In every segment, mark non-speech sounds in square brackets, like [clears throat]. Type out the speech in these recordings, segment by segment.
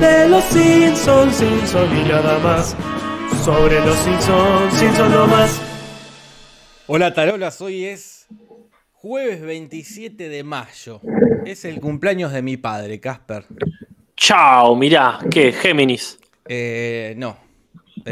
De los Simpsons, Simpson y nada más. Sobre los Simpsons, Simpson no más. Hola Tarolas, hoy es jueves 27 de mayo. Es el cumpleaños de mi padre, Casper. Chao, mirá, ¿qué? Géminis. Eh, no,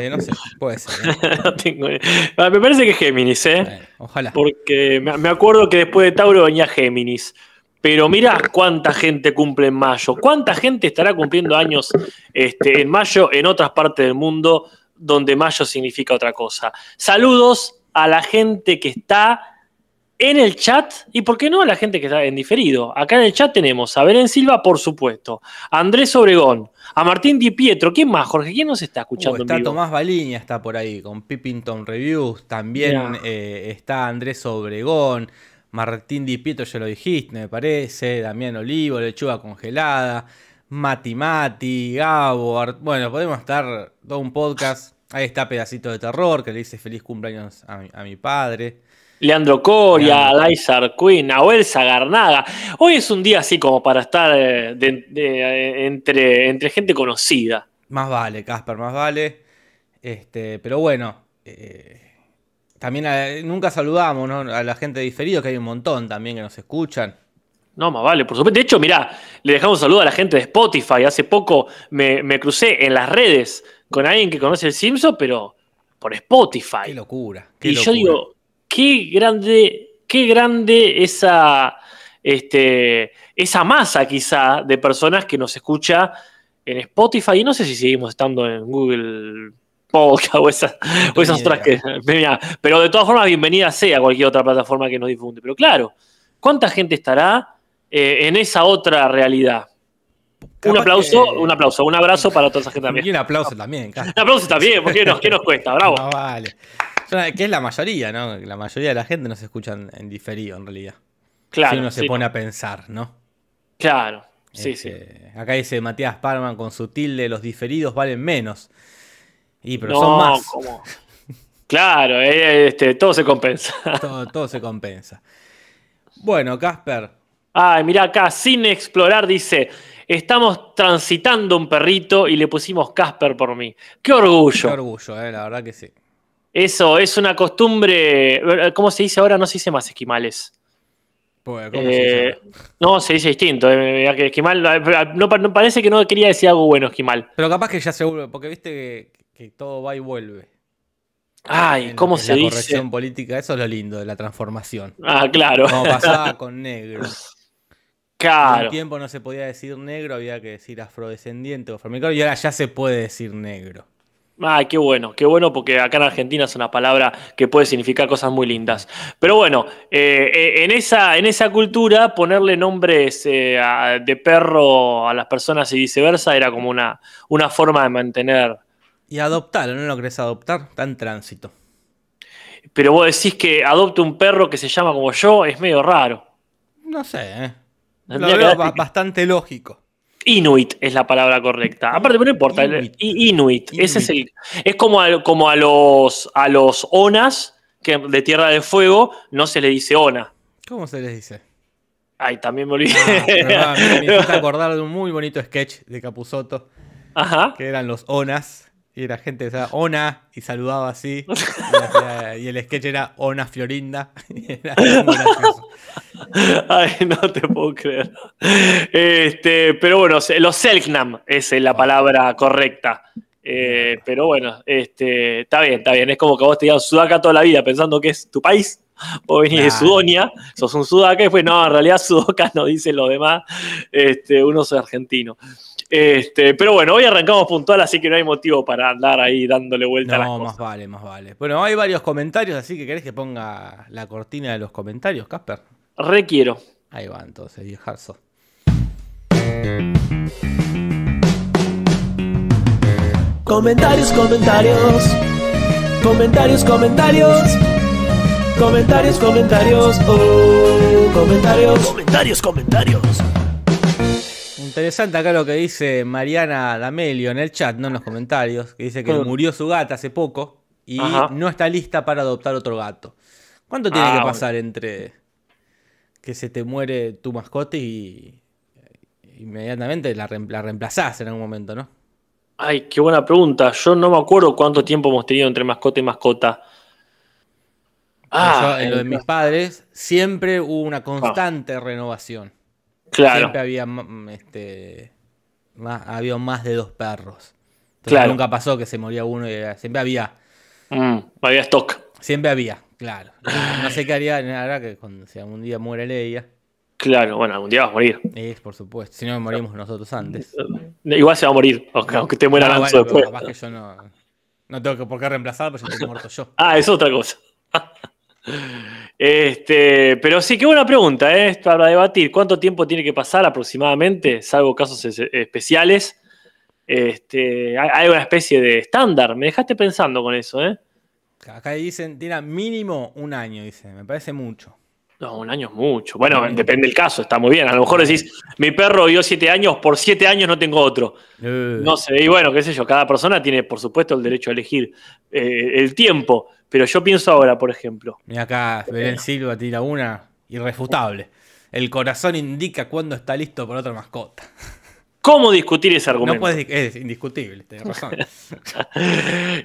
Eh, no sé, puede ser. ¿eh? [laughs] No tengo ni- Ah, Me parece que es Géminis, ¿eh? Bueno, ojalá. Porque me me acuerdo que después de Tauro venía Géminis. Pero mirá cuánta gente cumple en mayo. ¿Cuánta gente estará cumpliendo años este, en mayo en otras partes del mundo donde mayo significa otra cosa? Saludos a la gente que está en el chat y, ¿por qué no, a la gente que está en diferido? Acá en el chat tenemos a Belén Silva, por supuesto, a Andrés Obregón, a Martín Di Pietro. ¿Quién más, Jorge? ¿Quién nos está Uh, escuchando en está vivo? Tomás Baliña, está por ahí, con Pippington Reviews. También eh, está Andrés Obregón. Martín Di Pietro, ya lo dijiste, me parece. Damián Olivo, Lechuga Congelada. Mati Mati, Gabo. Bueno, podemos estar todo un podcast. Ahí está Pedacito de Terror, que le dice feliz cumpleaños a mi, a mi padre. Leandro Coria. Laizar Quinn, Nahuel Zagarnaga. Hoy es un día así como para estar eh, de- de- eh, entre, entre gente conocida. Más vale, Casper, más vale. Este, pero bueno, eh, también a- nunca saludamos ¿no? a la gente de diferido, que hay un montón también que nos escuchan. No, más vale, por supuesto. De hecho, mirá, le dejamos un saludo a la gente de Spotify. Hace poco me, me crucé en las redes con alguien que conoce el Simpson, pero por Spotify. Qué locura. qué Y yo digo, qué grande, qué grande esa, este, esa masa quizá de personas que nos escucha en Spotify. Y no sé si seguimos estando en Google Podcast o esas, o esas otras que. [laughs] Mira, Pero de todas formas, bienvenida sea cualquier otra plataforma que nos difunde. Pero claro, ¿cuánta gente estará eh, en esa otra realidad? un aplauso, que- un aplauso, un abrazo para toda esa gente [laughs] Y también. un aplauso también, Casper. Un aplauso también, porque nos, [laughs] ¿qué nos cuesta? Bravo. Más vale. Que es la mayoría, ¿no? La mayoría de la gente nos escuchan en diferido, en realidad. Claro. si uno se sí. pone a pensar, ¿no? Claro. Sí, sí. Este, Acá dice Matías Parman con su tilde, los diferidos valen menos. Y pero no, son más. ¿cómo? Claro, eh, este, todo se compensa. [laughs] Todo, todo se compensa. Bueno, Casper, Ay, mira acá, sin explorar, dice: Estamos transitando un perrito y le pusimos Casper por mí. ¡Qué orgullo! qué orgullo, eh, la verdad que sí. Eso es una costumbre. ¿Cómo se dice ahora? No se dice más esquimales. Pues, ¿cómo se dice Eh, ahora? no, se dice distinto. eh, esquimal, eh, no, pa- no parece que no quería decir algo bueno, esquimal. Pero capaz que ya se vuelve, porque viste que, que todo va y vuelve. Ay, En- ¿cómo en se la dice? corrección política, eso es lo lindo de la transformación. Ah, claro. Como pasaba [laughs] con negro. Claro. Un tiempo no se podía decir negro, había que decir afrodescendiente o afroamericano, y ahora ya se puede decir negro. Ay, qué bueno, qué bueno, porque acá en Argentina es una palabra que puede significar cosas muy lindas. Pero bueno, eh, eh, en, esa, en esa cultura, ponerle nombres eh, a- de perro a las personas y viceversa era como una, una forma de mantener. Y adoptarlo, ¿no lo querés adoptar? Está en tránsito. Pero vos decís que adopte un perro que se llama como yo, es medio raro. No sé, ¿eh? Lo veo bastante lógico. Inuit es la palabra correcta. Aparte, pero no importa. el- Inuit. Ese es el. Es como a, como a los a los onas, que de Tierra del Fuego, no se le dice ona. ¿Cómo se les dice? Ay, también me olvidé. Ah, me me hiciste [laughs] acordar de un muy bonito sketch de Capuzoto, Ajá. que eran los Onas, y era gente decía Ona y saludaba así, [laughs] y, el sketch era Ona Florinda, [laughs] era. Ay, no te puedo creer. Este, pero bueno, los Selknam es la palabra correcta. Eh, pero bueno, este, está bien, está bien. Es como que vos te digas Sudaca toda la vida pensando que es tu país. Vos venís de. Sudonia, sos un Sudaca, y después no, en realidad Sudoka no dicen lo demás. Este, uno es argentino. Este, pero bueno, hoy arrancamos puntual, así que no hay motivo para andar ahí dándole vuelta a las No, cosas. más vale, más vale. Bueno, hay varios comentarios, así que querés que ponga la cortina de los comentarios, Casper. Requiero. Ahí va entonces, viejazo. Comentarios, comentarios. Comentarios, comentarios. Comentarios, comentarios. Oh, comentarios. Comentarios, comentarios. Interesante acá lo que dice Mariana D'Amelio en el chat, no en los comentarios, que dice que Mm. murió su gata hace poco y Ajá. no está lista para adoptar otro gato. ¿Cuánto tiene Ah, que bueno. pasar entre que se te muere tu mascota y inmediatamente la, la reemplazás en algún momento, ¿no? Ay, qué buena pregunta. Yo no me acuerdo cuánto tiempo hemos tenido entre mascota y mascota. Ah, Yo, en lo de mis padres siempre hubo una Ah. constante renovación. Claro. Siempre había, este, más, había más de dos perros. Entonces Claro. nunca pasó que se moría uno y era- siempre había. Mm, había stock. Siempre había, claro. No sé qué haría ahora que cuando si algún día muere Leia. Claro, bueno, algún día vas a morir. Es por supuesto. Si no morimos nosotros antes. Igual se va a morir, aunque, aunque te muera Ah, Lanzo bueno, pero después. capaz que yo no, no tengo que por qué reemplazar, porque yo estoy muerto yo. [laughs] Ah, es otra cosa. [laughs] Este, pero sí, qué buena pregunta, ¿eh? Para debatir, ¿cuánto tiempo tiene que pasar aproximadamente, salvo casos es- especiales? Este, hay, hay una especie de estándar. Me dejaste pensando con eso, ¿eh? Acá dicen, tiene mínimo un año, dice. Me parece mucho. No, un año es mucho. Bueno, depende del caso, está muy bien. A lo mejor decís, mi perro vivió siete años, por siete años no tengo otro. Eh, No sé, y bueno, qué sé yo, cada persona tiene, por supuesto, el derecho a elegir eh, el tiempo. Pero yo pienso ahora, por ejemplo, Mira acá, Belén Silva tira una irrefutable. El corazón indica cuándo está listo para otra mascota. ¿cómo discutir ese No argumento? puedes, es indiscutible, tenés [laughs] razón.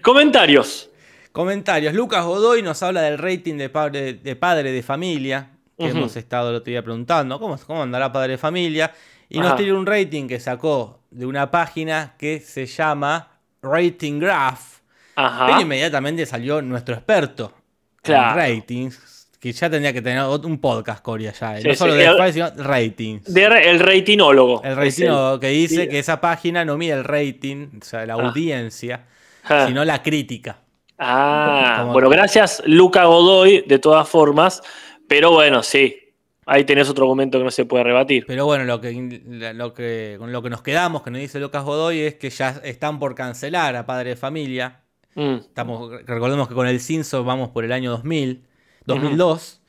Comentarios. Comentarios. Lucas Godoy nos habla del rating de padre de, padre de familia, que hemos estado el otro día preguntando, ¿cómo, cómo andará padre de familia? Y Ajá. nos tira un rating que sacó de una página que se llama Rating Graph. Ajá. Pero inmediatamente salió nuestro experto Claro. en ratings, que ya tendría que tener un podcast, Coria, ya. Sí, no solo sí, de Spotify, sino ratings. De el ratinólogo. el rating que dice sí. que esa página no mide el rating, o sea, la Ah. audiencia, Ah. sino la crítica. Ah, Como- bueno, gracias Luca Godoy, de todas formas. Pero bueno, sí. Ahí tenés otro argumento que no se puede rebatir. Pero bueno, lo que, lo que, con lo que nos quedamos, que nos dice Lucas Godoy, es que ya están por cancelar a Padre de Familia. Mm, Estamos, recordemos que con el Cinso vamos por el año 2000, 2002,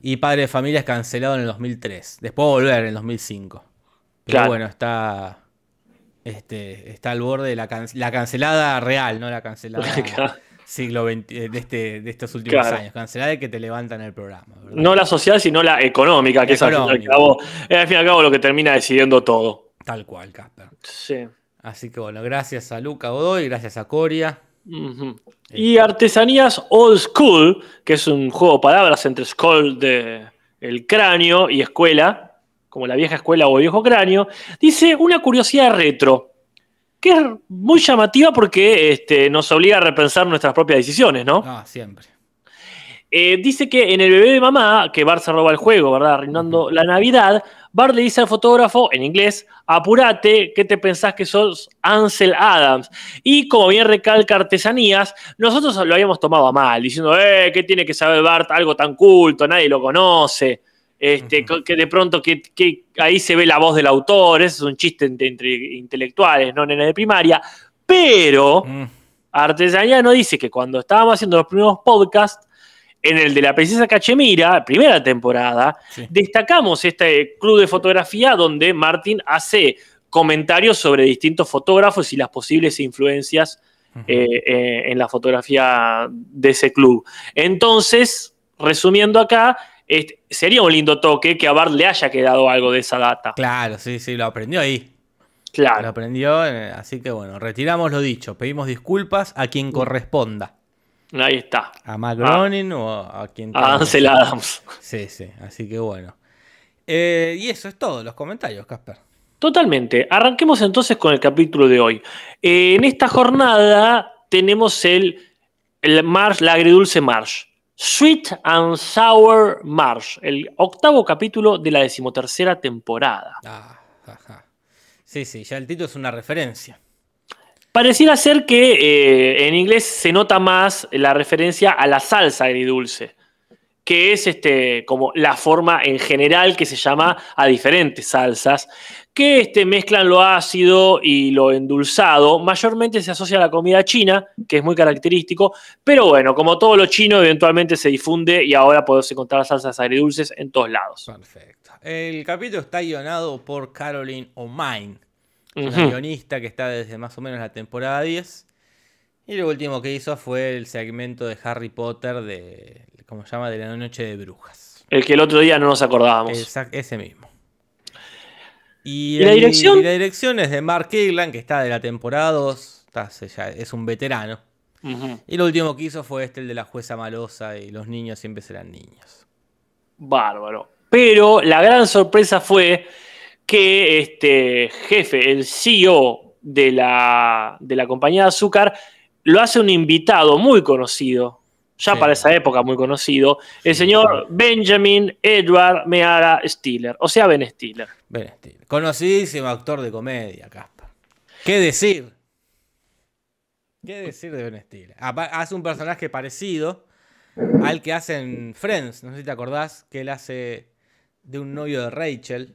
y Padre de Familia es cancelado en el 2003. Después va a volver en el 2005. Pero Claro. bueno, está, este, está al borde de la, can- la cancelada real, no la cancelada [laughs] Claro. siglo XX, eh, de, este, de estos últimos Claro. años. Cancelada de que te levantan el programa. ¿verdad? No la social, sino la económica, que es al fin, y al cabo, es al fin y al cabo lo que termina decidiendo todo. Tal cual, Casper. Sí. Así que bueno, gracias a Luca Godoy, gracias a Coria. Y Artesanías Old School, que es un juego de palabras entre school de el cráneo y escuela, como la vieja escuela o el viejo cráneo, dice una curiosidad retro, que es muy llamativa porque este, nos obliga a repensar nuestras propias decisiones, ¿no? Ah, siempre. Eh, dice que en el bebé de mamá, que Bart se roba el juego, ¿verdad? Arruinando la Navidad, Bart le dice al fotógrafo, en inglés, apurate, ¿qué te pensás que sos Ansel Adams? Y como bien recalca Artesanías, nosotros lo habíamos tomado a mal, diciendo, eh, ¿qué tiene que saber Bart? Algo tan culto, nadie lo conoce. Este, que de pronto que, que ahí se ve la voz del autor, ese es un chiste entre, entre intelectuales, no nenes de primaria. Pero Mm, Artesanía no dice que cuando estábamos haciendo los primeros podcasts, en el de la princesa Cachemira, primera temporada, sí. destacamos este club de fotografía donde Martin hace comentarios sobre distintos fotógrafos y las posibles influencias eh, eh, en la fotografía de ese club. Entonces, resumiendo acá, este, sería un lindo toque que a Bart le haya quedado algo de esa data. Claro, sí, sí, lo aprendió ahí. Lo Claro. aprendió, eh, así que bueno, retiramos lo dicho. Pedimos disculpas a quien corresponda. Ahí está. A Mac Groening o a quien A Ansel Adams. Sí, sí, así que bueno. Eh, y eso es todo, los comentarios, Casper. Totalmente. Arranquemos entonces con el capítulo de hoy. Eh, en esta jornada tenemos el, el Marsh, la agridulce Marsh. Sweet and Sour Marsh, el octavo capítulo de la decimotercera temporada. Ah, ajá. Sí, sí, ya el título es una referencia. Pareciera ser que eh, en inglés se nota más la referencia a la salsa agridulce, que es este, como la forma en general que se llama a diferentes salsas, que este, mezclan lo ácido y lo endulzado. Mayormente se asocia a la comida china, que es muy característico, pero bueno, como todo lo chino, eventualmente se difunde y ahora podemos encontrar salsas agridulces en todos lados. Perfecto. El capítulo está guionado por Caroline O'Mine, una Ujú. guionista que está desde más o menos la temporada 10. Y lo último que hizo fue el segmento de Harry Potter de, como se llama, de la noche de brujas. El que el otro día no nos acordábamos. Exact- ese mismo. Y, ¿Y la el- dirección? y la dirección es de Mark Kirkland, que está de la temporada 2. está- se- ya es un veterano. Y lo último que hizo fue este, el de la jueza malosa, y los niños siempre serán niños. Bárbaro. Pero la gran sorpresa fue que este jefe, el CEO de la, de la compañía de azúcar, lo hace un invitado muy conocido, ya Sí. para esa época muy conocido, el señor Benjamin Edward Meara Stiller, o sea, Ben Stiller. Ben Stiller. Conocidísimo actor de comedia, Casper. ¿Qué decir? ¿Qué decir de Ben Stiller? Hace un personaje parecido al que hace en Friends. No sé si te acordás que él hace de un novio de Rachel.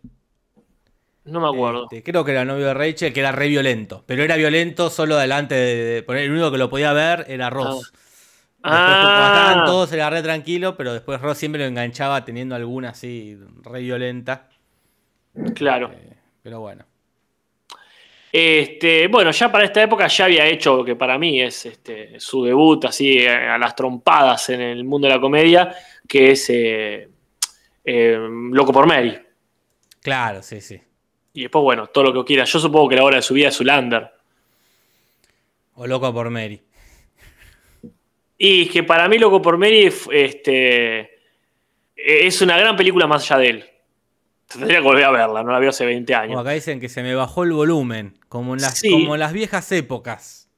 No me acuerdo. Este, creo que era novio de Rachel, que era re violento. Pero era violento solo delante de. por el único que lo podía ver era Ross. Después, cuando estaban Ah, todos era re tranquilo, pero después Ross siempre lo enganchaba teniendo alguna así re violenta. claro. Pero bueno. Este, bueno, ya para esta época ya había hecho lo que para mí es este, su debut así eh, a las trompadas en el mundo de la comedia, que es eh, eh, Loco por Mary. Claro, sí, sí. Y después, bueno, todo lo que quiera. Yo supongo que la hora de su vida es Zulander. O loco por Mary. Y es que para mí Loco por Mary este, es una gran película más allá de él. Tendría que volver a verla, no la veo hace 20 Como años. acá dicen que se me bajó el volumen, como en las, Sí. como en las viejas épocas.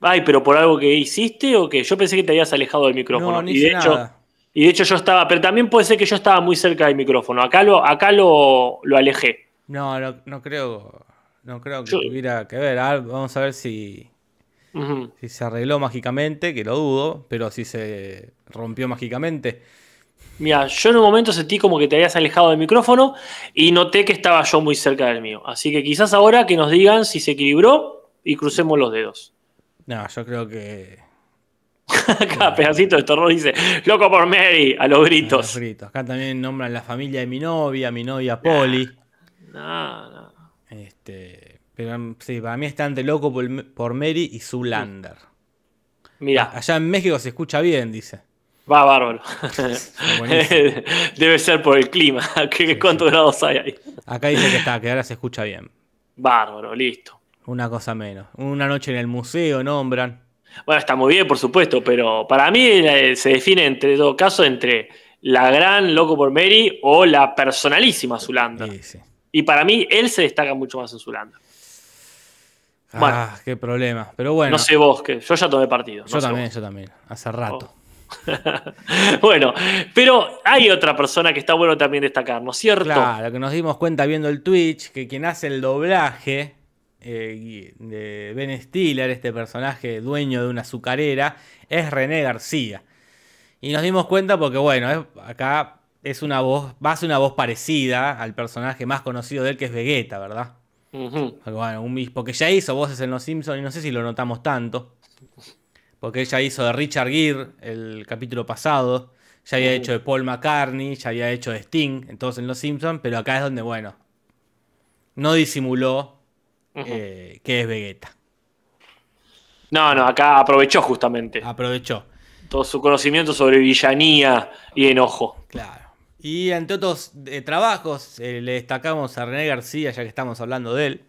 Ay, pero por algo que hiciste o que yo pensé que te habías alejado del micrófono. No, y de hecho, nada. Y de hecho yo estaba, pero también puede ser que yo estaba muy cerca del micrófono. Acá lo, acá lo, lo alejé. No, no, no creo, no creo que tuviera que ver. A vamos a ver si, si se arregló mágicamente, que lo dudo, pero si se rompió mágicamente. Mira, yo en un momento sentí como que te habías alejado del micrófono y noté que estaba yo muy cerca del mío. Así que quizás ahora que nos digan si se equilibró y crucemos los dedos. No, yo creo que. [laughs] Cada pedacito de terror dice, loco por Mary, a los Los gritos. gritos. Acá también nombran la familia de mi novia, mi novia Polly. No, no. Este, pero sí, para mí está entre loco por, por Mary y Zoolander. Mira, Allá en México se escucha bien, dice. va bárbaro. [laughs] Debe ser por el clima. [laughs] ¿Qué- ¿Cuántos grados hay ahí? Acá dice que está, que ahora se escucha bien. Bárbaro, listo. Una cosa menos. Una noche en el museo nombran. Bueno, está muy bien, por supuesto, pero para mí eh, se define entre todo caso entre la gran Loco por Mary o la personalísima Zulander. Sí, sí. Y para mí él se destaca mucho más en. Bueno. Ah, qué problema. Pero bueno, no sé vos, que yo ya tomé partido. no yo también, vos. yo también. Hace rato. [laughs] bueno, pero hay otra persona que está bueno también destacar, ¿no es cierto? Claro, que nos dimos cuenta viendo el Twitch que quien hace el doblaje eh, de Ben Stiller, este personaje dueño de una azucarera, es René García. Y nos dimos cuenta porque, bueno, acá es una voz, va a ser una voz parecida al personaje más conocido de él, que es Vegeta, ¿verdad? Bueno, un porque ya hizo voces en Los Simpsons y no sé si lo notamos tanto. Porque ella hizo de Richard Gere el capítulo pasado. Ya había hecho de Paul McCartney, ya había hecho de Sting, entonces en Los Simpsons, pero acá es donde, bueno, no disimuló eh, que es Vegeta. No, no, acá aprovechó justamente Aprovechó, todo su conocimiento sobre villanía y enojo. claro. Y entre otros eh, trabajos, eh, le destacamos a René García, ya que estamos hablando de él.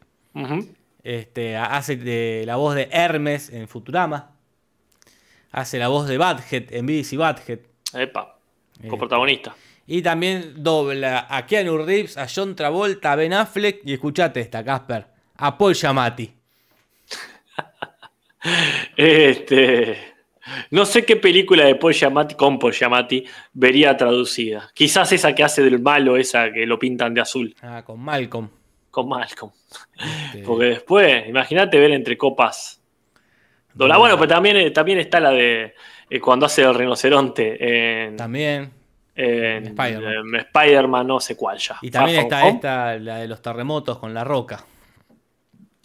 Este, hace de la voz de Hermes en Futurama. Hace la voz de Badhead en BBC Badhead. Epa, Eh, coprotagonista. Y también dobla a Keanu Reeves, a John Travolta, a Ben Affleck y escuchate esta, Casper, a Paul Giamatti. [laughs] Este, no sé qué película de Paul Giamatti, con Paul Giamatti vería traducida. Quizás esa que hace del malo, esa que lo pintan de azul, Ah, con Malcolm. con Malcolm. Este, Porque después, imagínate ver entre copas. Bueno, pero también, eh, también está la de eh, cuando hace el rinoceronte en, También. en Spider-Man. en Spider-Man, no sé cuál ya. Y también Far está Home. esta, la de los terremotos con la roca.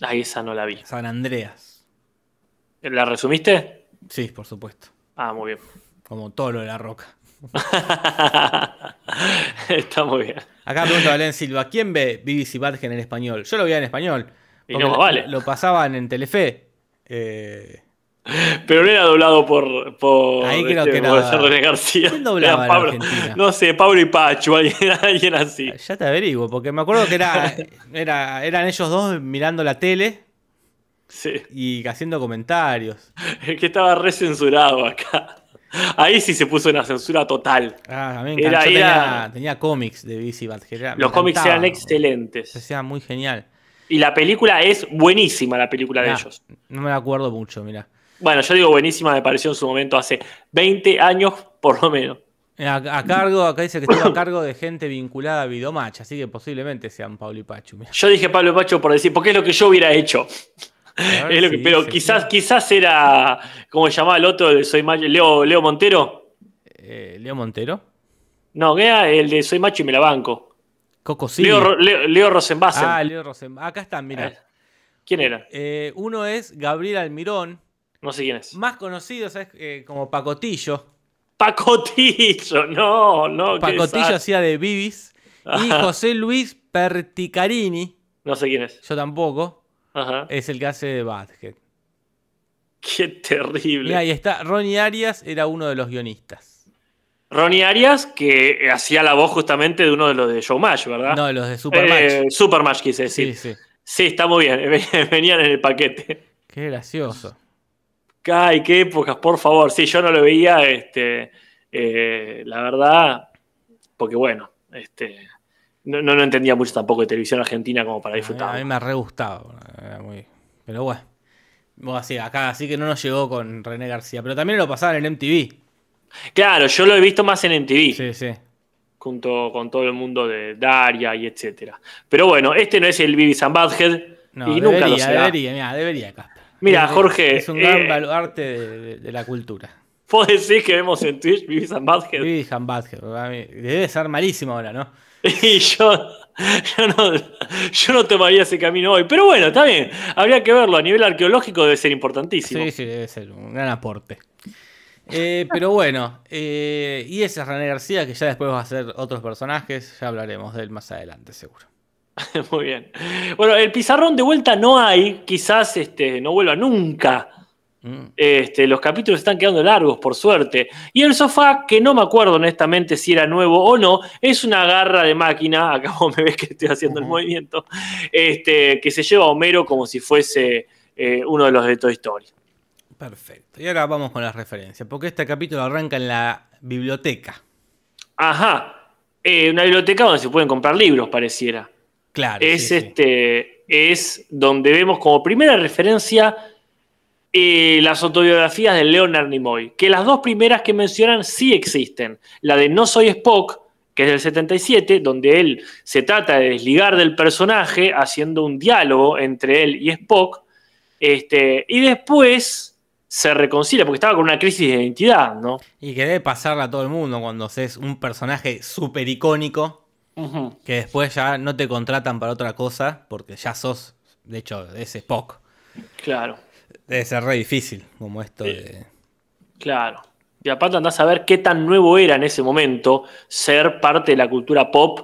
Ay, esa no la vi. San Andreas. ¿La resumiste? Sí, por supuesto. Ah, muy bien. Como todo lo de la roca. [laughs] está muy bien. Acá pregunta Valen Silva, ¿quién ve BBC Badhead en español? Yo lo veía en español. Y no, vale. Lo pasaban en Telefe. [laughs] Eh, Pero no era doblado por, por, Ahí creo este, que era- por René García. ¿Quién doblaba en Pablo- Argentina? No sé, Pablo y Pacho, alguien, [laughs] alguien así. Ya te averiguo, porque me acuerdo que era, era, eran ellos dos mirando la tele Sí. y haciendo comentarios. [laughs] El que estaba re censurado acá. Ahí sí se puso una censura total. Ah, me Era- era- tenía, tenía cómics de era- me Los cómics eran excelentes. Parecía muy genial. Y la película es buenísima, la película de Ah, ellos. No me acuerdo mucho, mira. Bueno, yo digo buenísima, me pareció en su momento hace 20 años por lo menos. A, a cargo, acá dice que estuvo a cargo de gente vinculada a Videomatch, así que posiblemente sean Pablo y Pachu. mirá. Yo dije Pablo y Pacho por decir, porque es lo que yo hubiera hecho. Es lo que- pero quizás, quizás era, como se llamaba el otro de Soy Macho, Leo, Leo Montero. Eh, Leo Montero. No, era el de Soy Macho y me la banco. Coco sí. Leo, Leo, Leo Rosenbassen. Ah, Leo Rosen. Acá están, mira. Eh, ¿Quién era? Eh, uno es Gabriel Almirón, No sé quién es. más conocido ¿sabes? Eh, como Pacotillo. Pacotillo, [laughs] no, no. Pacotillo hacía de Bibis. Y. [laughs] José Luis Perticarini, No sé quién es. yo tampoco, Ajá. es el que hace de Badhead. Qué terrible. Ahí está. Ronnie Arias era uno de los guionistas. Ronnie Arias, que hacía la voz justamente de uno de los de Showmatch, ¿verdad? No, los de Supermatch. Eh, Supermatch quise sí, decir. sí. Sí, está muy bien. [laughs] Venían en el paquete. Qué gracioso. Ay, qué épocas, por favor. Sí, yo no lo veía, este, eh, la verdad, porque bueno, este, no, no, no entendía mucho tampoco de televisión argentina como para A mí, disfrutar. a mí me re gustaba. era muy- Pero bueno. Bueno, así, acá así que no nos llegó con René García. Pero también lo pasaban en MTV. Claro, yo lo he visto más en MTV, Sí, sí. junto con todo el mundo de Daria y etcétera. Pero bueno, este no es el Vivi and Badhead No, y nunca lo debería, será. debería, mira, debería, Casper. Mira, Jorge, Es un gran eh, baluarte de, de- de la cultura. ¿Vos decís que vemos en Twitch Vivi and Badhead? Debe ser malísimo ahora, ¿no? [laughs] Y yo, yo, no, yo no tomaría ese camino hoy. Pero bueno, está bien. Habría que verlo. A nivel arqueológico debe ser importantísimo. Sí, sí, debe ser un gran aporte. Eh, pero bueno, eh, y ese es René García, que ya después va a ser otros personajes, ya hablaremos de él más adelante, seguro. [laughs] Muy bien. Bueno, el pizarrón de vuelta no hay. Quizás este, no vuelva nunca. Este, los capítulos están quedando largos, por suerte. Y el sofá, que no me acuerdo honestamente si era nuevo o no, es una garra de máquina. [laughs] Acá vos me ves que estoy haciendo el movimiento. Este, que se lleva a Homero como si fuese eh, uno de los de Toy Story. Perfecto. Y ahora vamos con las referencias, porque este capítulo arranca en la biblioteca. Ajá. Eh, una biblioteca donde se pueden comprar libros, pareciera. Claro. es sí, sí. este. Es donde vemos como primera referencia eh, las autobiografías de Leonard Nimoy. Que las dos primeras que mencionan sí existen. La de No soy Spock, que es del 77, donde él se trata de desligar del personaje haciendo un diálogo entre él y Spock. Este, y después se reconcilia, porque estaba con una crisis de identidad, ¿no? Y que debe pasarle a todo el mundo cuando es un personaje súper icónico, que después ya no te contratan para otra cosa, porque ya sos, de hecho, ese Spock. Claro. Debe ser re difícil, como esto de... Claro. Y aparte andás a ver qué tan nuevo era en ese momento ser parte de la cultura pop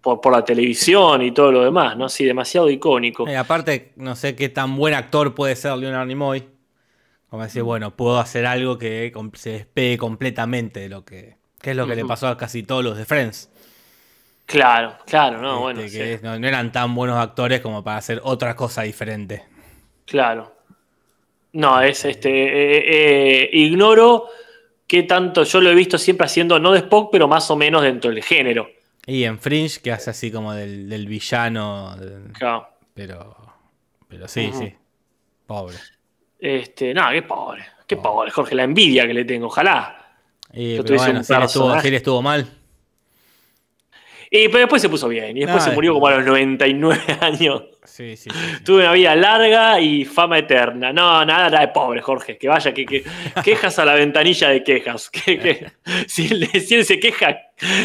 por, por la televisión y todo lo demás, ¿no? Sí, demasiado icónico. Eh, aparte, no sé qué tan buen actor puede ser Leonard Nimoy. Como decir, bueno, puedo hacer algo que se despegue completamente de lo que... que es lo que le pasó a casi todos los de Friends. Claro, claro, no, Este, bueno, que sí, es- no, no eran tan buenos actores como para hacer otra cosa diferente. claro. No, es este. eh, eh, ignoro qué tanto. Yo lo he visto siempre haciendo, no de Spock, pero más o menos dentro del género. Y en Fringe, que hace así como del, del villano. del- Claro. pero. Pero sí, sí. Pobre. Este, no, qué pobre. Qué pobre, Jorge, la envidia que le tengo, ojalá. Yo pero bueno, si él, estuvo, él mal. Y pero después se puso bien. Y después se murió como a los 99 [laughs] años. Sí, sí, sí. sí. [laughs] Tuve una vida larga y fama eterna. No, nada, nada de pobre, Jorge. Que vaya, que, que- [laughs] quejas a la ventanilla de quejas. Que, que- [laughs] si, él, si él se queja,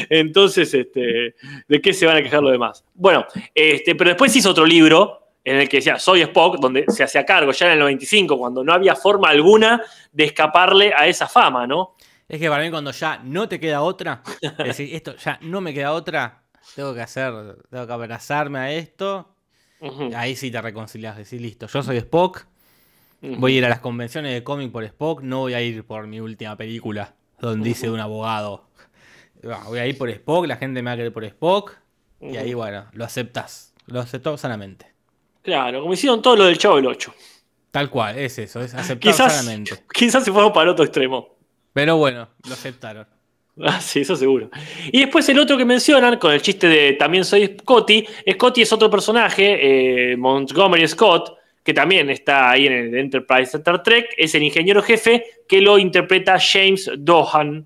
entonces, este, ¿de qué se van a quejar los demás? Bueno, este, pero después hizo otro libro en el que decía Soy Spock, donde se hacía cargo ya en el 95, cuando no había forma alguna de escaparle a esa fama, ¿no? Es que para mí cuando ya no te queda otra, es decir, esto ya no me queda otra, tengo que hacer, tengo que abrazarme a esto, Ahí sí te reconcilias, decir, listo, yo soy Spock, Voy a ir a las convenciones de cómic por Spock, no voy a ir por mi última película, donde dice un abogado. Voy a ir por Spock, la gente me va a querer por Spock, y ahí, bueno, lo aceptas. Lo aceptó sanamente. Claro, como hicieron todo lo del Chavo del 8. Tal cual, es eso, es aceptar Quizás, sanamente. [laughs] quizás se fueron para el otro extremo. Pero bueno, lo aceptaron. [laughs] Ah, sí, eso seguro. Y después el otro que mencionan, con el chiste de también soy Scotty, Scotty es otro personaje, eh, Montgomery Scott, que también está ahí en el Enterprise Star Trek, es el ingeniero jefe que lo interpreta James Dohan.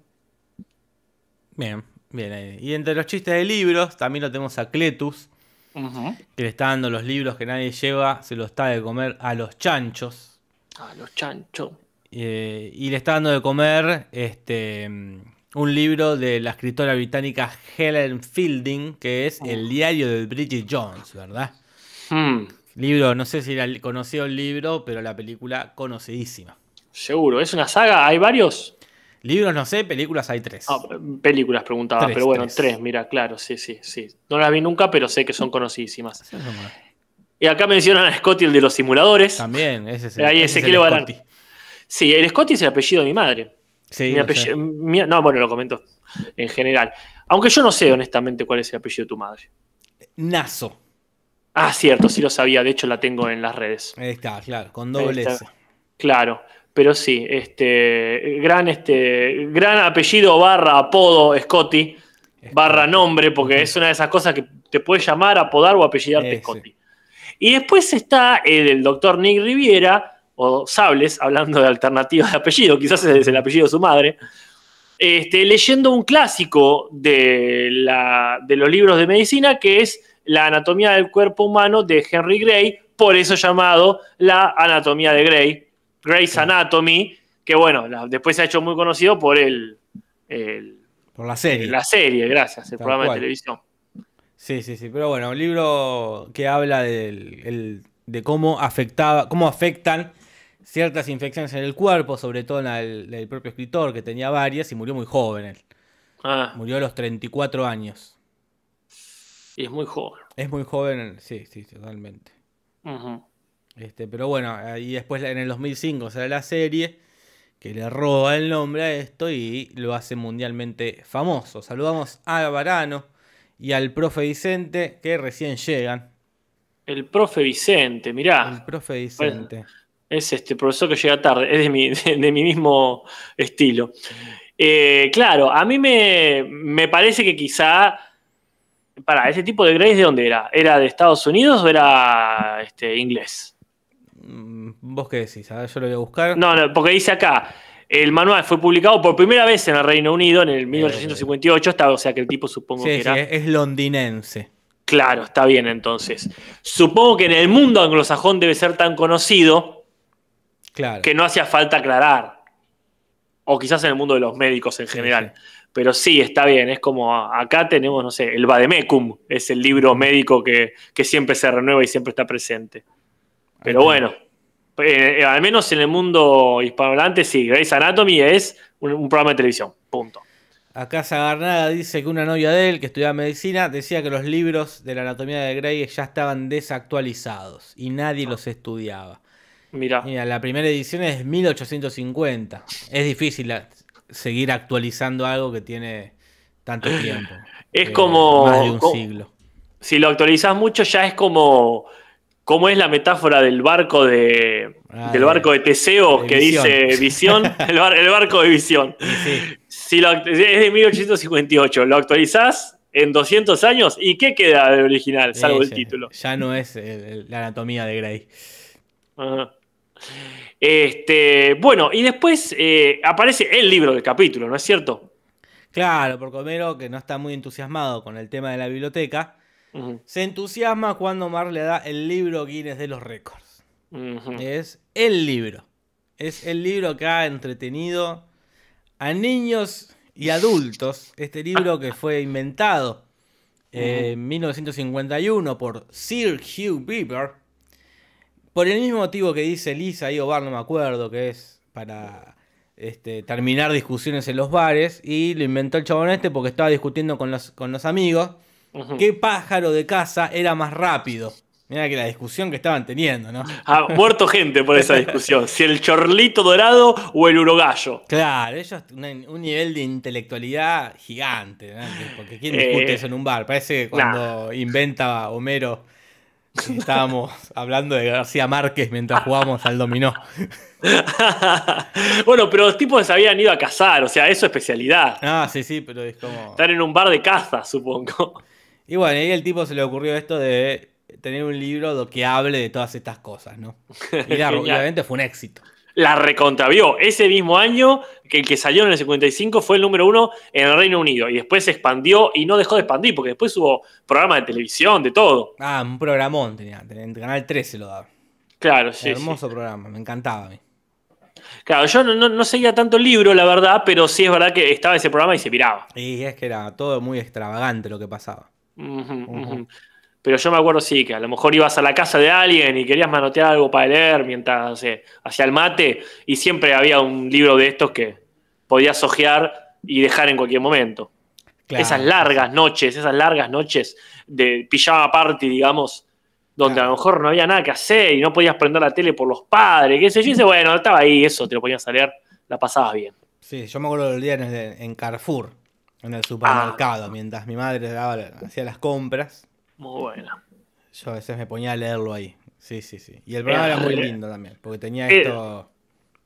Bien, bien. ahí. Y entre los chistes de libros, también lo tenemos a Cletus, que le está dando los libros que nadie lleva, se los está de comer a los chanchos. A los chanchos. eh, y le está dando de comer este un libro de la escritora británica Helen Fielding, que es El diario de Bridget Jones, ¿verdad? Hmm, Libro, no sé si era conocido el libro, pero la película conocidísima. seguro, ¿es una saga? ¿Hay varios? Libros no sé, películas hay tres. Ah, películas preguntaba, Tres, pero bueno, tres. tres. mira, claro, sí, sí, sí. No las vi nunca, pero sé que son conocidísimas. Y acá mencionan a Scotty, el de los simuladores. También, ese es Ahí ese es Ezequiel Barán. Scotty. Sí, el Scotty es el apellido de mi madre. Sí, Mi apellido- mi- no, bueno, lo comento en general. Aunque yo no sé honestamente cuál es el apellido de tu madre. Naso. Ah, cierto, sí lo sabía, de hecho la tengo en las redes. Ahí está, claro, con doble S. Claro, pero sí, este gran, este, gran apellido barra apodo Scotty, barra nombre, porque es una de esas cosas que te puedes llamar, apodar o apellidarte. Scotty. Y después está el, el doctor Nick Riviera, o Sables, hablando de alternativas de apellido, quizás es el apellido de su madre, este, leyendo un clásico de, la- de los libros de medicina, que es La anatomía del cuerpo humano de Henry Gray, por eso llamado La anatomía de Gray, Gray's Anatomy, que bueno, la- después se ha hecho muy conocido por el, el- Por la serie. la serie, gracias, el Tal programa cual. de televisión. Sí, sí, sí. Pero bueno, un libro que habla del, el- de cómo afectaba, cómo afectan ciertas infecciones en el cuerpo, sobre todo en el, el propio escritor, que tenía varias y murió muy joven. él. Ah, Murió a los 34 años. y es muy joven. Es muy joven, sí, sí, totalmente. Este, pero bueno, y después en el 2005 sale la serie que le roba el nombre a esto y lo hace mundialmente famoso. Saludamos a Varano y al profe Vicente que recién llegan. El profe Vicente, mirá. El profe Vicente. Es este profesor que llega tarde, es de mi, [laughs] de, de mi mismo estilo. Eh, claro, a mí me, me parece que quizá. Para, ¿ese tipo de Grace de dónde era? ¿Era de Estados Unidos o era este, inglés? Mm, ¿Vos qué decís? A ver, yo lo voy a buscar. No, no, porque dice acá. El manual fue publicado por primera vez en el Reino Unido en el 1858, está, o sea que el tipo supongo sí, que sí, era. es londinense. Claro, está bien entonces. Supongo que en el mundo anglosajón debe ser tan conocido Claro. que no hacía falta aclarar. O quizás en el mundo de los médicos en general. sí. Pero sí, está bien. Es como acá tenemos, no sé, el Vademecum, es el libro médico que, que siempre se renueva y siempre está presente. Pero bueno, eh, al menos en el mundo hispanohablante, sí, Grey's Anatomy es un, un programa de televisión. Punto. Acá Zagarnaga dice que una novia de él, que estudiaba medicina, decía que los libros de la anatomía de Grey ya estaban desactualizados y nadie los estudiaba. Mira, Mira, la primera edición es 1850. Es difícil seguir actualizando algo que tiene tanto [clears throat] tiempo. Es Eh, como- Más de un como- siglo. si lo actualizás mucho, ya es como. ¿Cómo es la metáfora del barco de. Ah, del de- barco de Teseo de que Visión. dice [laughs] visión? el, bar- el barco de visión. Sí, Si lo, act- es de 1858, lo actualizás en 200 años y ¿qué queda del original, salvo el ya- título? Ya no es la anatomía de Grey. Ajá. Este, bueno, y después eh, aparece el libro del capítulo, ¿no es cierto? Claro, porque Homero, que no está muy entusiasmado con el tema de la biblioteca, se entusiasma cuando Mar le da el libro Guinness de los récords. Es el libro. Es el libro que ha entretenido a niños y adultos. Este libro que fue inventado eh, en 1951 por Sir Hugh Beaver. Por el mismo motivo que dice Lisa y Obar, no me acuerdo, que es para este, terminar discusiones en los bares. Y lo inventó el chabón este porque estaba discutiendo con los, con los amigos. ¿Qué pájaro de casa era más rápido? Mira que la discusión que estaban teniendo, ¿no? Ha muerto gente por esa discusión. Si el chorlito dorado o el urogallo. Claro, ellos un, un nivel de intelectualidad gigante, ¿no? Porque ¿quién Eh, discute eso en un bar? Parece que cuando inventa Homero [laughs] estábamos hablando de García Márquez mientras jugábamos al dominó. [laughs] bueno, pero los tipos se habían ido a cazar, o sea, eso es especialidad. Ah, sí, sí, pero es como... Estar en un bar de caza, supongo. Y bueno, ahí el tipo se le ocurrió esto de tener un libro que hable de todas estas cosas, ¿no? [laughs] Y la- obviamente fue un éxito. La recontravió. Ese mismo año que el que salió en el 55 fue el número uno en el Reino Unido. Y después se expandió y no dejó de expandir, porque después hubo programas de televisión, de todo. Ah, un programón tenía, en Canal 13 lo daba. Claro, sí. sí. Hermoso programa, me encantaba a mí. Claro, yo no, no- no seguía tanto el libro, la verdad, pero sí es verdad que estaba ese programa y se miraba. Y es que era todo muy extravagante lo que pasaba. Ujú. ujú. Pero yo me acuerdo, sí, que a lo mejor ibas a la casa de alguien y querías manotear algo para leer mientras hacía el mate, y siempre había un libro de estos que podías ojear y dejar en cualquier momento. Claro. Esas largas noches, esas largas noches de pijama party, digamos, donde Claro. a lo mejor no había nada que hacer y no podías prender la tele por los padres, qué sé yo, y dice, bueno, estaba ahí, eso, te lo ponías a leer, la pasabas bien. Sí, yo me acuerdo del día en, el- en Carrefour, en el supermercado, Ah. mientras mi madre daba- hacía las compras, Muy buena. yo a veces me ponía a leerlo ahí. Sí, sí, sí. Y el programa era muy Eh, lindo también, porque tenía eh. esto...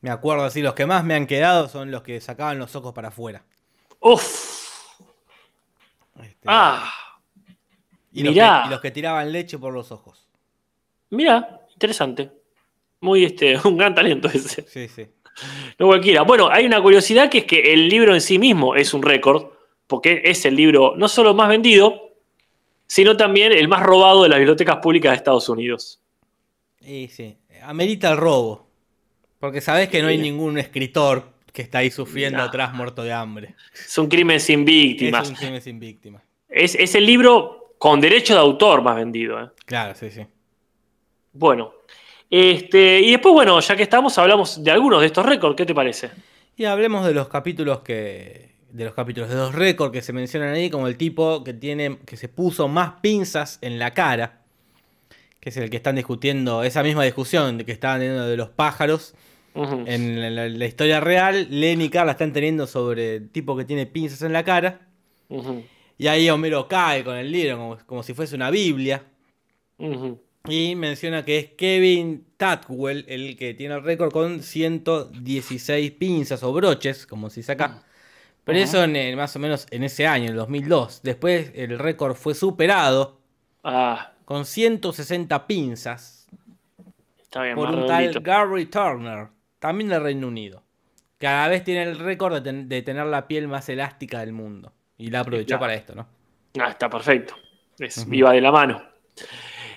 Me acuerdo así, los que más me han quedado son los que sacaban los ojos para afuera. Uf. Este, Ah. y, los mirá. que, y los que tiraban leche por los ojos. Mira, interesante. Muy este, [laughs] un gran talento ese. Sí, sí. No cualquiera. Bueno, hay una curiosidad que es que el libro en sí mismo es un récord, porque es el libro no solo más vendido, sino también el más robado de las bibliotecas públicas de Estados Unidos. Y sí, amerita el robo. Porque sabés que no hay ningún escritor que está ahí sufriendo Nah. atrás muerto de hambre. Es un crimen sin víctimas. Es un crimen sin víctima. Es, es el libro con derecho de autor más vendido. ¿eh? Claro, sí, sí. Bueno. Este, y después, bueno, ya que estamos, hablamos de algunos de estos récords. ¿Qué te parece? Y hablemos de los capítulos que. De los capítulos, de los récords que se mencionan ahí, como el tipo que tiene. que se puso más pinzas en la cara. Que es el que están discutiendo, esa misma discusión que estaban teniendo de los pájaros. En la, la- la historia real, Len y Carla están teniendo sobre el tipo que tiene pinzas en la cara. Y ahí Homero cae con el libro como, como si fuese una Biblia. Y menciona que es Kevin Tatwell el que tiene el récord con 116 pinzas o broches, como se dice acá. Pero eso en, en más o menos en ese año, en 2002. Después el récord fue superado Ah, con 160 pinzas está bien, por un tal. Gary Turner, también del Reino Unido. Que a la vez tiene el récord de, ten- de tener la piel más elástica del mundo. Y la aprovechó para esto, ¿no? Ah, está perfecto. Es, Ujú. Iba de la mano.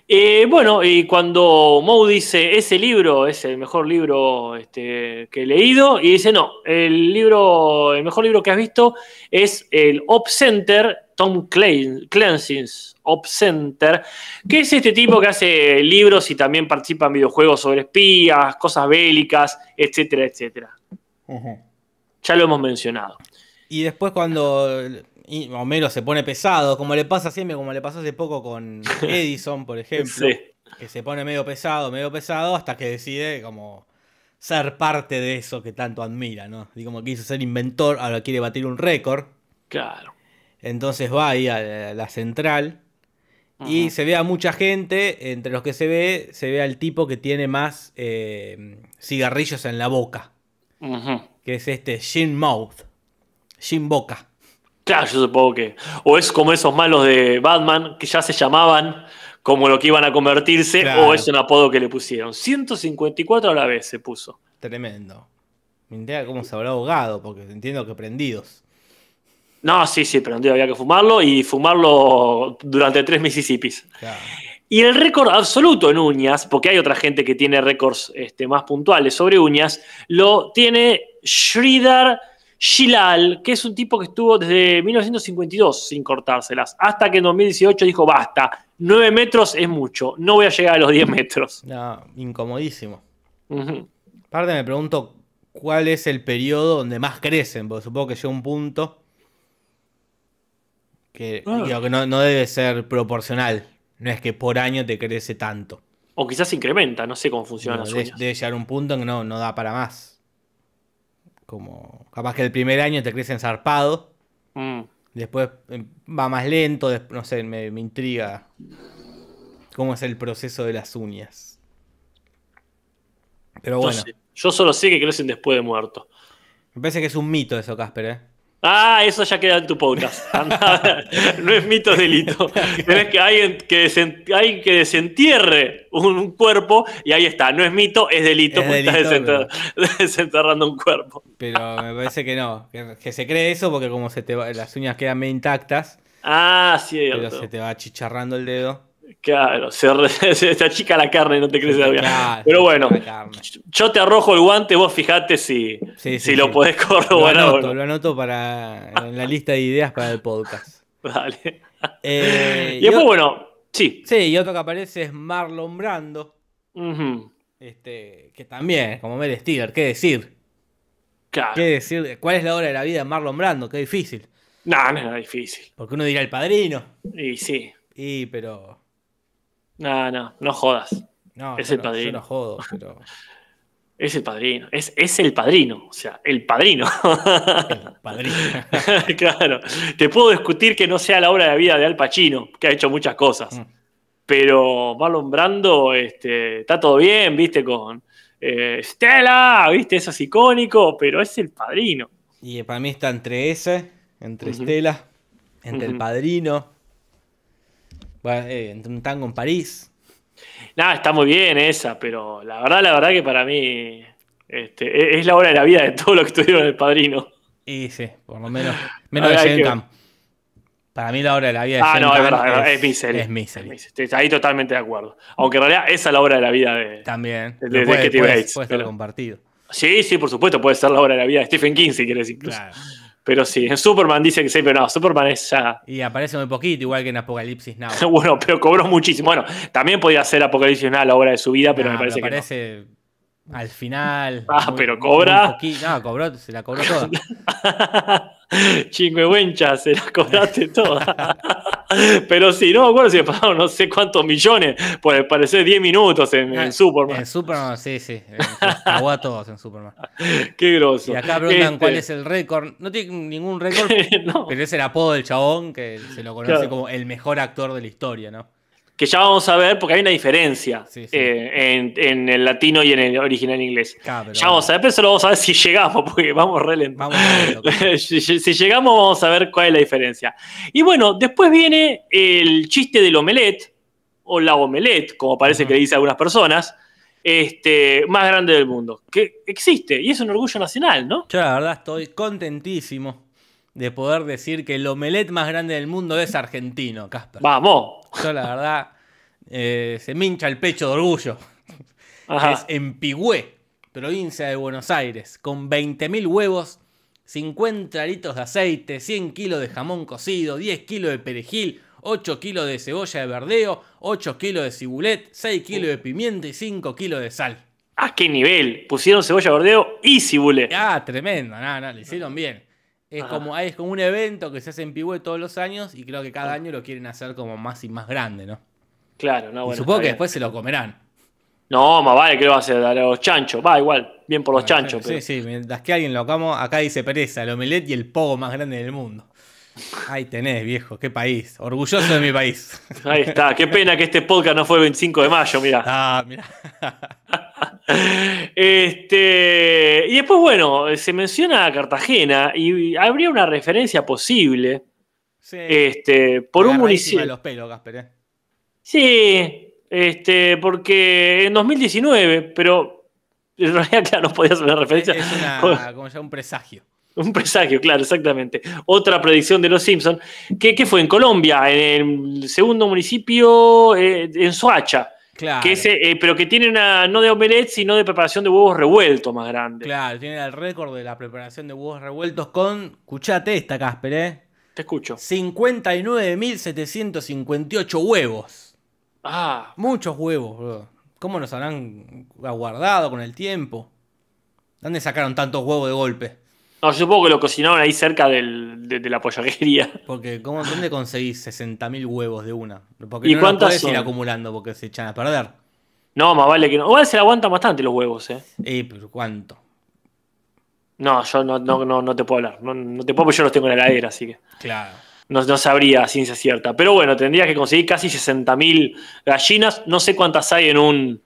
Eh, bueno, y cuando Moe dice, ese libro es el mejor libro este, que he leído, y dice, no, el libro, el mejor libro que has visto es el Op Center, Tom Clan- Clancy's Op Center, que es este tipo que hace libros y también participa en videojuegos sobre espías, cosas bélicas, etcétera, etcétera. Ya lo hemos mencionado. Y después cuando y Homero se pone pesado, como le pasa siempre, como le pasó hace poco con [laughs] Edison, por ejemplo, Sí. que se pone medio pesado, medio pesado, hasta que decide como ser parte de eso que tanto admira, ¿no? Y como quiso ser inventor, ahora quiere batir un récord, Claro. entonces va ahí a la, a la central y se ve a mucha gente, entre los que se ve, se ve al tipo que tiene más eh, cigarrillos en la boca, que es este Shin Mouth, Shin Boca. Claro, yo supongo que. O es como esos malos de Batman que ya se llamaban como lo que iban a convertirse, Claro. o es un apodo que le pusieron. 154 a la vez se puso. Tremendo. Me entera cómo se habrá ahogado, porque entiendo que prendidos. No, sí, sí, no había que fumarlo y fumarlo durante tres Mississippis. Claro. Y el récord absoluto en uñas, porque hay otra gente que tiene récords este, más puntuales sobre uñas, lo tiene Sridhar Shilal, que es un tipo que estuvo desde 1952 sin cortárselas, hasta que en 2018 dijo, basta, 9 metros es mucho, no voy a llegar a los 10 metros. No, incomodísimo. Ujú. Aparte me pregunto cuál es el periodo donde más crecen, porque supongo que llega un punto que, Ah. digo, que no, no debe ser proporcional. No es que por año te crece tanto. O quizás incrementa, no sé cómo funcionan Bueno, las debe, debe llegar un punto en que no, no da para más. Como capaz que el primer año te crecen zarpado, Mm. después em, va más lento, no sé, me, me intriga cómo es el proceso de las uñas. Pero bueno. Yo solo sé que crecen después de muerto. me parece que es un mito eso, Casper, ¿eh? Ah, eso ya queda en tu podcast. [laughs] Andá, no es mito, es delito. Tenés que alguien que, desen- alguien que desentierre un, un cuerpo y ahí está. No es mito, es delito Es porque estás [laughs] desenterrando un cuerpo. Pero me parece que no, que, que se cree eso porque como se te va- las uñas quedan medio intactas, Ah, pero cierto. se te va achicharrando el dedo. Claro, se, [laughs] se achica la carne y no te crece la. Claro, Pero bueno, yo te arrojo el guante, vos fijate si, Sí, sí, si lo podés Lo corroborar o anoto, no. lo anoto para en la lista de ideas para el podcast. [laughs] Dale. Eh, [laughs] Y después, o- bueno, sí. Sí, y otro que aparece es Marlon Brando, este, que también, como Mel Stiller, ¿qué decir? Claro. ¿Qué decir? ¿Cuál es la hora de la vida de Marlon Brando? Qué difícil. No, no es difícil. Porque uno dirá el padrino. Y sí. Y, pero. No, no, no jodas. No, Es el no- padrino. Yo no jodo, pero. Es el padrino. Es, es el padrino. O sea, el padrino. El padrino. [laughs] claro. Te puedo discutir que no sea la obra de vida de Al Pacino, que ha hecho muchas cosas. Mm. Pero Marlon Brando este, está todo bien, viste, con eh, Stella, viste, eso es icónico, pero es el padrino. Y para mí está entre ese, entre Ujú. Estela, entre el padrino. Eh, entre un tango en París. Nada, está muy bien esa, pero la verdad, la verdad que para mí este, es- es la hora de la vida de todo lo que estuvieron el padrino. Y sí, por lo menos. [laughs] Menos de que- Jane Camp. Para mí la hora de la vida de Ah, no, es verdad, es, es misery. Es misery. Estoy ahí totalmente de acuerdo. Aunque en realidad esa es la hora de la vida de. También. De- de puede, puede- Bates, puede estar pero- compartido. Sí, sí, por supuesto, puede ser la hora de la vida de Stephen King, si quieres incluso. Claro. Pero sí, en Superman dice que sí, pero no, Superman es ya. Y aparece muy poquito, igual que en Apocalipsis Now. [laughs] Bueno, pero cobró muchísimo. Bueno, también podía ser Apocalipsis Now la obra de su vida, pero Nah, me parece que no. aparece al final. Ah, pero cobra. muy no, cobró, se la cobró toda. [laughs] [laughs] Chingüehuencha, se la cobraste toda. [laughs] Pero sí, no me acuerdo si me pagaron no sé cuántos millones por parecer 10 minutos en, en Superman. En Superman, sí, sí. cagó a todos en Superman. [laughs] Qué groso. Y acá preguntan Este, cuál es el récord. No tiene ningún récord, no, pero es el apodo del chabón que se lo conoce Claro. como el mejor actor de la historia, ¿no? Que ya vamos a ver, porque hay una diferencia Sí, sí. eh, en, en el latino y en el original inglés. Ya vamos a ver, pero eso lo vamos a ver si llegamos, porque vamos re lento. Vamos a verlo. [laughs] si, si llegamos, vamos a ver cuál es la diferencia. Y bueno, después viene el chiste del omelette, o la omelette, como parece que le dice a algunas personas, este, más grande del mundo. Que existe, y es un orgullo nacional, ¿no? Yo la verdad estoy contentísimo de poder decir que el omelette más grande del mundo es argentino, Casper. Vamos. Yo la verdad eh, se me hincha el pecho de orgullo. Ajá. Es en Pigüé, provincia de Buenos Aires, con 20.000 huevos, 50 litros de aceite, 100 kilos de jamón cocido, 10 kilos de perejil, 8 kilos de cebolla de verdeo, 8 kilos de cibulet, 6 kilos de pimienta y 5 kilos de sal. ¿A qué nivel? Pusieron cebolla bordeo y cibulé. Ah, tremendo, no, no, lo hicieron bien. Es Ajá. como, es como un evento que se hace en Pigüé todos los años y creo que cada año lo quieren hacer como más y más grande, ¿no? Claro, no, y Ah, bueno. supongo que bien. después se lo comerán. No, más vale que lo va a hacer a los chanchos. Va, igual, bien por los Bueno, chanchos. Sí, pero- sí, mientras que alguien lo coma, acá dice pereza, el omelette y el pogo más grande del mundo. Ahí tenés, viejo, qué país. Orgulloso de mi país. [laughs] Ahí está. Qué pena que este podcast no fue el 25 de mayo, mira. Ah, mira. [laughs] [laughs] Este, y después, bueno, se menciona a Cartagena y habría una referencia posible Sí. este, por un municipio. los pelos, Gasper, eh. Sí, este, porque en 2019, pero en realidad, [laughs] claro, no podía ser una referencia. Es una, [laughs] como ya un presagio. Un presagio, claro, exactamente. Otra predicción de los Simpsons. que qué fue? En Colombia, en el segundo municipio, eh, en Soacha. Claro. Que ese, eh, pero que tiene una, no de omelette, sino de preparación de huevos revueltos más grande. Claro, tiene el récord de la preparación de huevos revueltos con, escuchate esta, Casper, ¿eh? Te escucho. 59.758 huevos. Ah, Muchos huevos, bro. ¿Cómo nos habrán aguardado con el tiempo? ¿Dónde sacaron tantos huevos de golpe? No, yo supongo que lo cocinaron ahí cerca del- de, de la pollajería. Porque ¿cómo, ¿dónde conseguís 60.000 huevos de una? Porque ¿Y no cuántas podés ir son? acumulando porque se echan a perder. No, más vale que no. Igual se aguantan bastante los huevos, ¿eh? Eh, pero ¿cuánto? No, yo no, no, no, no te puedo hablar. No, no te puedo porque yo los tengo en la heladera, así que Claro. no, no sabría ciencia cierta. Pero bueno, tendría que conseguir casi 60.000 gallinas. No sé cuántas hay en un.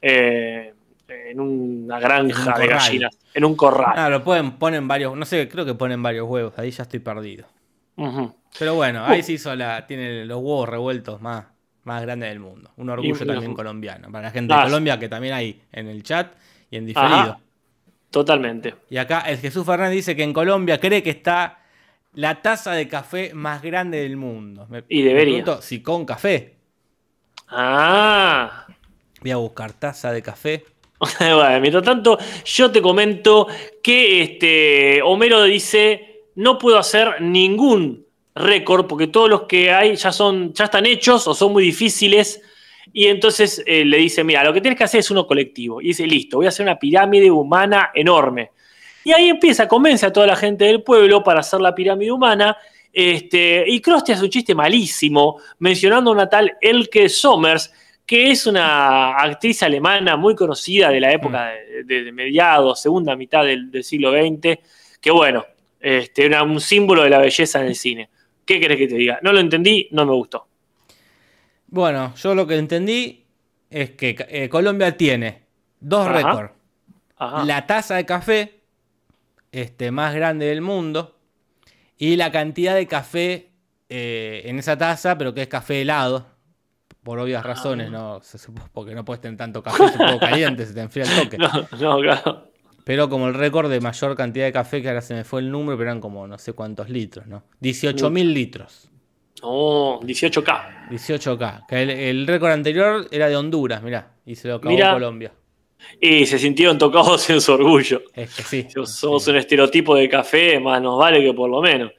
eh, en una granja un de gallinas. En un corral. Ah, lo pueden, ponen varios, no sé, creo que ponen varios huevos, ahí ya estoy perdido. Pero bueno, ahí se hizo la, tiene los huevos revueltos más, más grandes del mundo. Un orgullo Y- también colombiano. Para la gente Ah, de. Colombia que también hay en el chat y en diferido. Ajá. Totalmente. Y acá el Jesús Fernández dice que en Colombia cree que está la taza de café más grande del mundo. Me- Y debería. me pregunto si con café. Ah. Voy a buscar taza de café. [laughs] mientras tanto, yo te comento que este, Homero dice: No puedo hacer ningún récord porque todos los que hay ya, son, ya están hechos o son muy difíciles. Y entonces eh, le dice: Mira, lo que tienes que hacer es uno colectivo. Y dice: Listo, voy a hacer una pirámide humana enorme. Y ahí empieza, convence a toda la gente del pueblo para hacer la pirámide humana. Este, y Krusty hace un chiste malísimo mencionando a una tal Elke Sommers, que es una actriz alemana muy conocida de la época de, de- de mediados, segunda mitad del, del siglo XX, que bueno, este, era un símbolo de la belleza en el cine. ¿Qué querés que te diga? No lo entendí, no me gustó. Bueno, yo lo que entendí es que eh, Colombia tiene dos récords. La taza de café este, más grande del mundo y la cantidad de café eh, en esa taza, pero que es café helado. Por obvias razones, no, porque no puedes tener tanto café, un poco [laughs] caliente, se te enfría el toque. [laughs] No, no, claro. Pero como el récord de mayor cantidad de café, que ahora se me fue el número, pero eran como no sé cuántos litros, ¿no? 18.000 litros. No, 18K. 18K. Que el, el récord anterior era de Honduras, mirá. Y se lo acabó Mirá. Colombia. Y se sintieron tocados [laughs] en su orgullo. Es que sí. Si somos un estereotipo de café, más nos vale que por lo menos.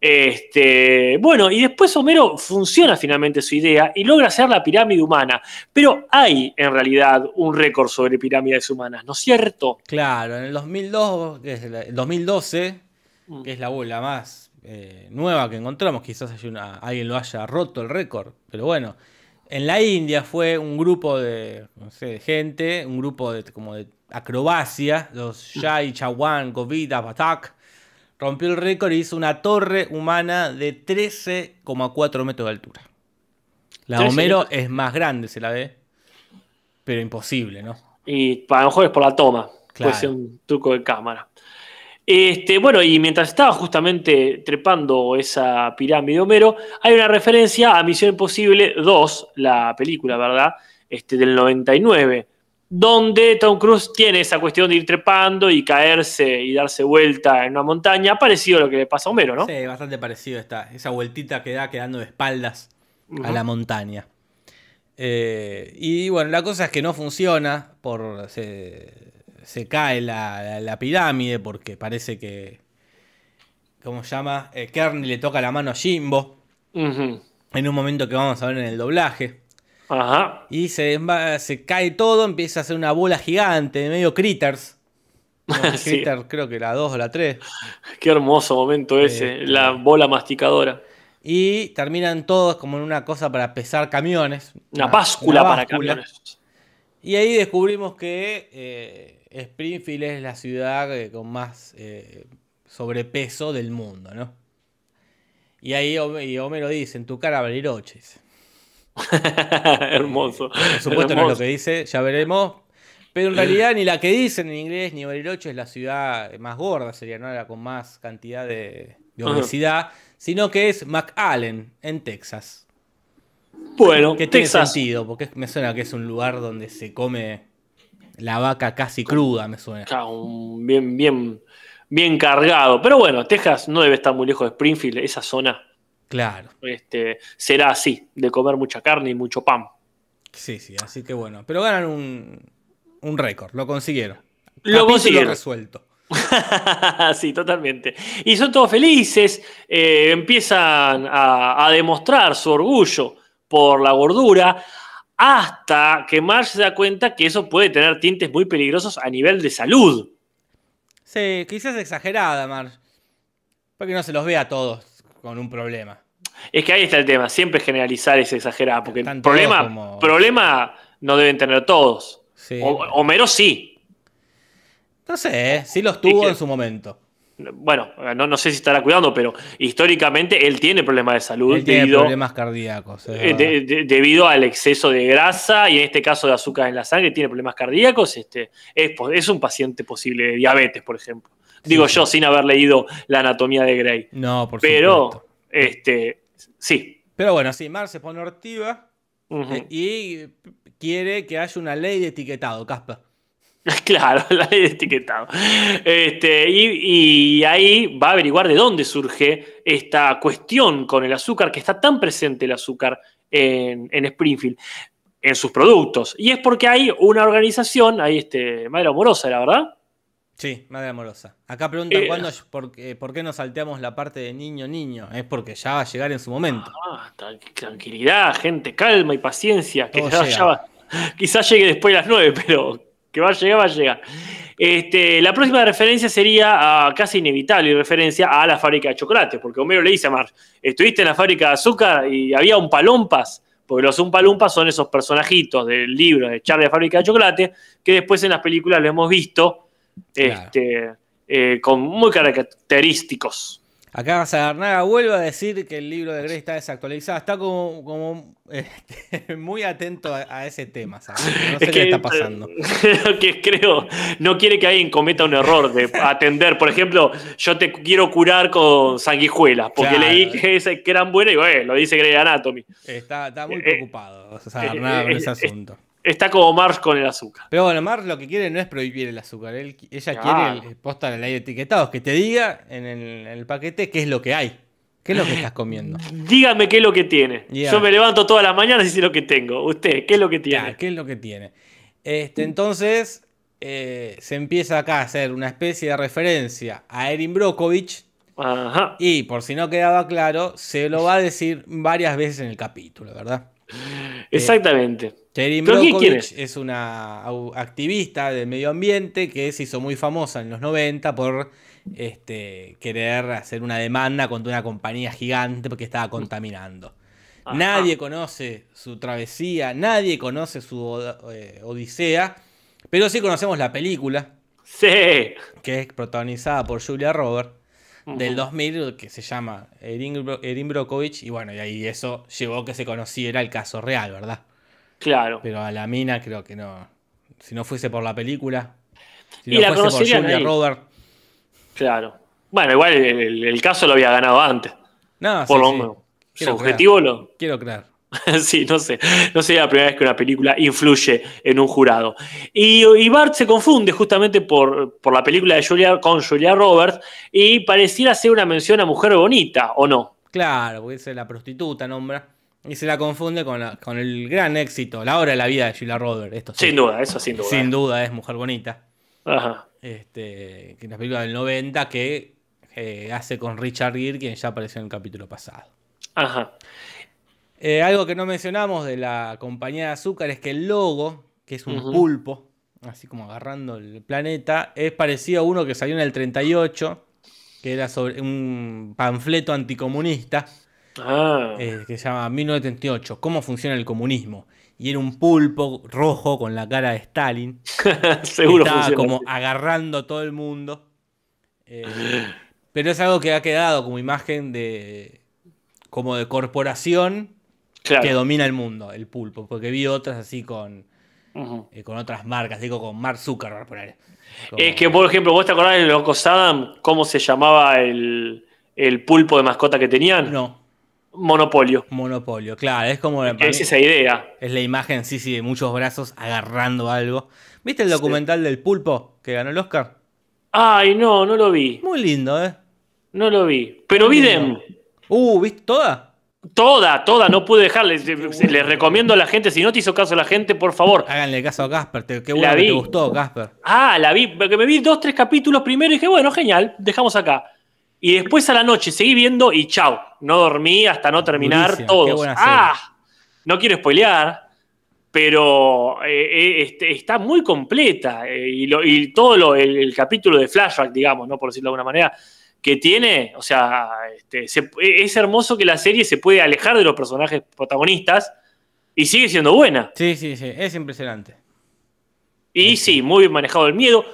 Este, bueno, y después Homero funciona finalmente su idea y logra hacer la pirámide humana. Pero hay en realidad un récord sobre pirámides humanas, ¿no es cierto? Claro, en el 2002, que es la- el 2012, Mm. que es la bola más eh, nueva que encontramos, quizás una- alguien lo haya roto el récord, pero bueno, en la India fue un grupo de, no sé, de gente, un grupo de, como de acrobacia, los Jai Chawan Govida Batak, rompió el récord y hizo una torre humana de 13,4 metros de altura. La 13 Homero es más grande, se la ve, pero imposible, ¿no? Y a lo mejor es por la toma. Claro. Puede ser un truco de cámara. Este, bueno, y mientras estaba justamente trepando esa pirámide de Homero, hay una referencia a Misión Imposible 2, la película, ¿verdad? Este, del 99, donde Tom Cruise tiene esa cuestión de ir trepando y caerse y darse vuelta en una montaña, parecido a lo que le pasa a Homero, ¿no? Sí, bastante parecido está. Esa vueltita que da quedando de espaldas a la montaña. Eh, y bueno, la cosa es que no funciona. Por, se, se cae la, la- la pirámide porque parece que. ¿Cómo se llama? Eh, Kearney le toca la mano a Jimbo. En un momento que vamos a ver en el doblaje. Ajá. Y se, se cae todo, empieza a hacer una bola gigante, medio critters. [laughs] No, Sí. Critters, creo que la 2 o la 3. Qué hermoso momento ese, Este. la bola masticadora. Y terminan todos como en una cosa para pesar camiones. Una báscula una para camiones. Y ahí descubrimos que eh, Springfield es la ciudad eh, con más eh, sobrepeso del mundo, ¿no? Y ahí Homero dice, en tu cara Bariloche. [laughs] hermoso. Por supuesto no es lo que dice, ya veremos. Pero en [clears throat] realidad ni la que dicen en inglés ni Bariloche es la ciudad más gorda, sería, ¿no? La con más cantidad de, obesidad, sino que es McAllen, en Texas. Bueno, Que tiene Texas. sentido, porque me suena que es un lugar donde se come la vaca casi cruda, me suena. Bien, bien, bien cargado. Pero bueno, Texas no debe estar muy lejos de Springfield. Esa zona Claro, este, será así, de comer mucha carne y mucho pan. sí, sí, así que bueno. Pero ganan un, un récord, lo consiguieron. Lo consiguieron. resuelto. [laughs] sí, totalmente. Y son todos felices, eh, empiezan a, a demostrar su orgullo por la gordura, hasta que Marge se da cuenta que eso puede tener tintes muy peligrosos a nivel de salud. Sí, quizás exagerada, Mar. Para que no se los vea a todos con un problema. Es que ahí está el tema, siempre generalizar es exagerar, porque el problema, como- problema no deben tener todos. Sí. O- Homero sí. No sé, ¿eh? sí los tuvo que- en su momento. Bueno, no, no sé si estará cuidando, pero históricamente él tiene problemas de salud Él tiene debido, problemas cardíacos. eh, verdad. de- de- debido al exceso de grasa y en este caso de azúcar en la sangre, tiene problemas cardíacos. Este, es, es un paciente posible de diabetes, por ejemplo. Digo yo sin haber leído la anatomía de Grey. No, por Pero, supuesto. este, sí. Pero bueno, sí, Mar se pone hortiva eh, y quiere que haya una ley de etiquetado, Caspa. [laughs] Claro, la ley de etiquetado. Este, y, y ahí va a averiguar de dónde surge esta cuestión con el azúcar, que está tan presente el azúcar en, en Springfield, en sus productos. Y es porque hay una organización, hay este, Madre Amorosa, la verdad. Sí, madre amorosa. Acá preguntan Eh, cuándo, por, qué- por qué nos salteamos la parte de niño niño. Es porque ya va a llegar en su momento. Ah, tran- tranquilidad, gente, calma y paciencia. Que quizás llegue después de las 9, [laughs] pero que va a llegar, va a llegar. Este, la próxima referencia sería ah, casi inevitable referencia a la fábrica de chocolate, porque Homero le dice a Mar, estuviste en la fábrica de azúcar y había un palompas, porque los umpalumpas son esos personajitos del libro de Charlie la fábrica de chocolate, que después en las películas lo hemos visto Claro. este, eh, con muy característicos. Acá Sagarnaga vuelve a decir que el libro de Grey está desactualizado. Está como, como este, [laughs] muy atento a, a ese tema, ¿sabes? No sé Es qué le está pasando. [laughs] que creo, no quiere que alguien cometa un error de [laughs] atender. Por ejemplo, yo te quiero curar con sanguijuelas, porque Claro. leí que, que eran buenas y bueno, lo dice Grey Anatomy. Está, está muy Eh, preocupado Sagarnaga con eh, ese eh, asunto. Está como Marsh con el azúcar. Pero bueno, Mar lo que quiere no es prohibir el azúcar. él- ella quiere el, posta la ley de etiquetados, que te diga en el, en el paquete qué es lo que hay. ¿Qué es lo que estás comiendo? [laughs] Dígame qué es lo que tiene. Yo me levanto todas las mañanas y sé lo que tengo. Usted, ¿qué es lo que tiene? ¿qué es lo que tiene? Este, entonces, eh, se empieza acá a hacer una especie de referencia a Erin Brockovich. Ajá. Y por si no quedaba claro, se lo va a decir varias veces en el capítulo, ¿verdad? Exactamente. ¿Pero quién- quién Brockovich es una activista del medio ambiente que se hizo muy famosa en los 90 por este, querer hacer una demanda contra una compañía gigante porque estaba contaminando. Ajá. Nadie conoce su travesía, nadie conoce su eh, odisea, pero sí conocemos la película, Sí. que es protagonizada por Julia Roberts, del Ujú. 2000, que se llama Erin, Bro- Erin Brockovich, y bueno, y ahí eso llevó a que se conociera el caso real, ¿verdad? Claro. Pero a la mina creo que no. Si no fuese por la película, si Y no la fuese por Julia ahí. Roberts. Claro. Bueno, igual el, el- el caso lo había ganado antes. No, por sí, lo sí. menos. Su objetivo lo, Quiero creer. [laughs] sí, no sé. No sería la primera vez que una película influye en un jurado. Y, y Bart se confunde justamente por, por la película de Julia, con Julia Roberts y pareciera ser una mención a Mujer Bonita, ¿o no? Claro, porque es la prostituta, nombra. Y se la confunde con, la- con el gran éxito, la hora de la vida de Julia Roberts. Esto sí. Sin duda, eso sin duda. Sin duda es Mujer Bonita. Ajá. Este, que es la película del 90 que eh, hace con Richard Gere, quien ya apareció en el capítulo pasado. Ajá. Eh, algo que no mencionamos de la compañía de azúcar es que el logo, que es un pulpo, así como agarrando el planeta, es parecido a uno que salió en el 38, que era sobre un panfleto anticomunista, Ah. eh, que se llama 1938, ¿Cómo funciona el comunismo? Y era un pulpo rojo con la cara de Stalin. [laughs] Seguro estaba funciona. como agarrando a todo el mundo. Eh, pero es algo que ha quedado como imagen de. como de corporación Claro. que domina el mundo, el pulpo. Porque vi otras así con. Eh, con otras marcas, digo con Mark Zuckerberg por ahí. Como- Es que, por ejemplo, ¿vos te acordás de Loco Saddam? ¿Cómo se llamaba el, el pulpo de mascota que tenían? No, Monopolio. monopolio, claro, es como. Es esa idea. es la imagen, sí, sí, de muchos brazos agarrando algo. ¿Viste el Sí. documental del pulpo que ganó el Oscar? Ay, no, no lo vi. Muy lindo, ¿eh? No lo vi. Pero vi Dem. Uh, ¿viste toda? Toda, toda, no pude dejarle. [laughs] Les recomiendo a la gente, si no te hizo caso la gente, por favor. Háganle caso a Casper, te- qué La bueno que te gustó, Casper. Ah, la vi, porque me vi dos, tres capítulos primero y dije, bueno, genial, dejamos acá. Y después a la noche seguí viendo y chau. No dormí hasta no terminar Durísima, qué todos. Ah, no quiero spoilear, pero eh, eh, este, está muy completa. eh, y, lo- y todo lo- el, el capítulo de flashback, digamos, ¿no? por decirlo de alguna manera, que tiene, o sea, este, se- es hermoso que la serie se puede alejar de los personajes protagonistas y sigue siendo buena. Sí, sí, sí, es impresionante. Y sí, muy bien manejado el miedo,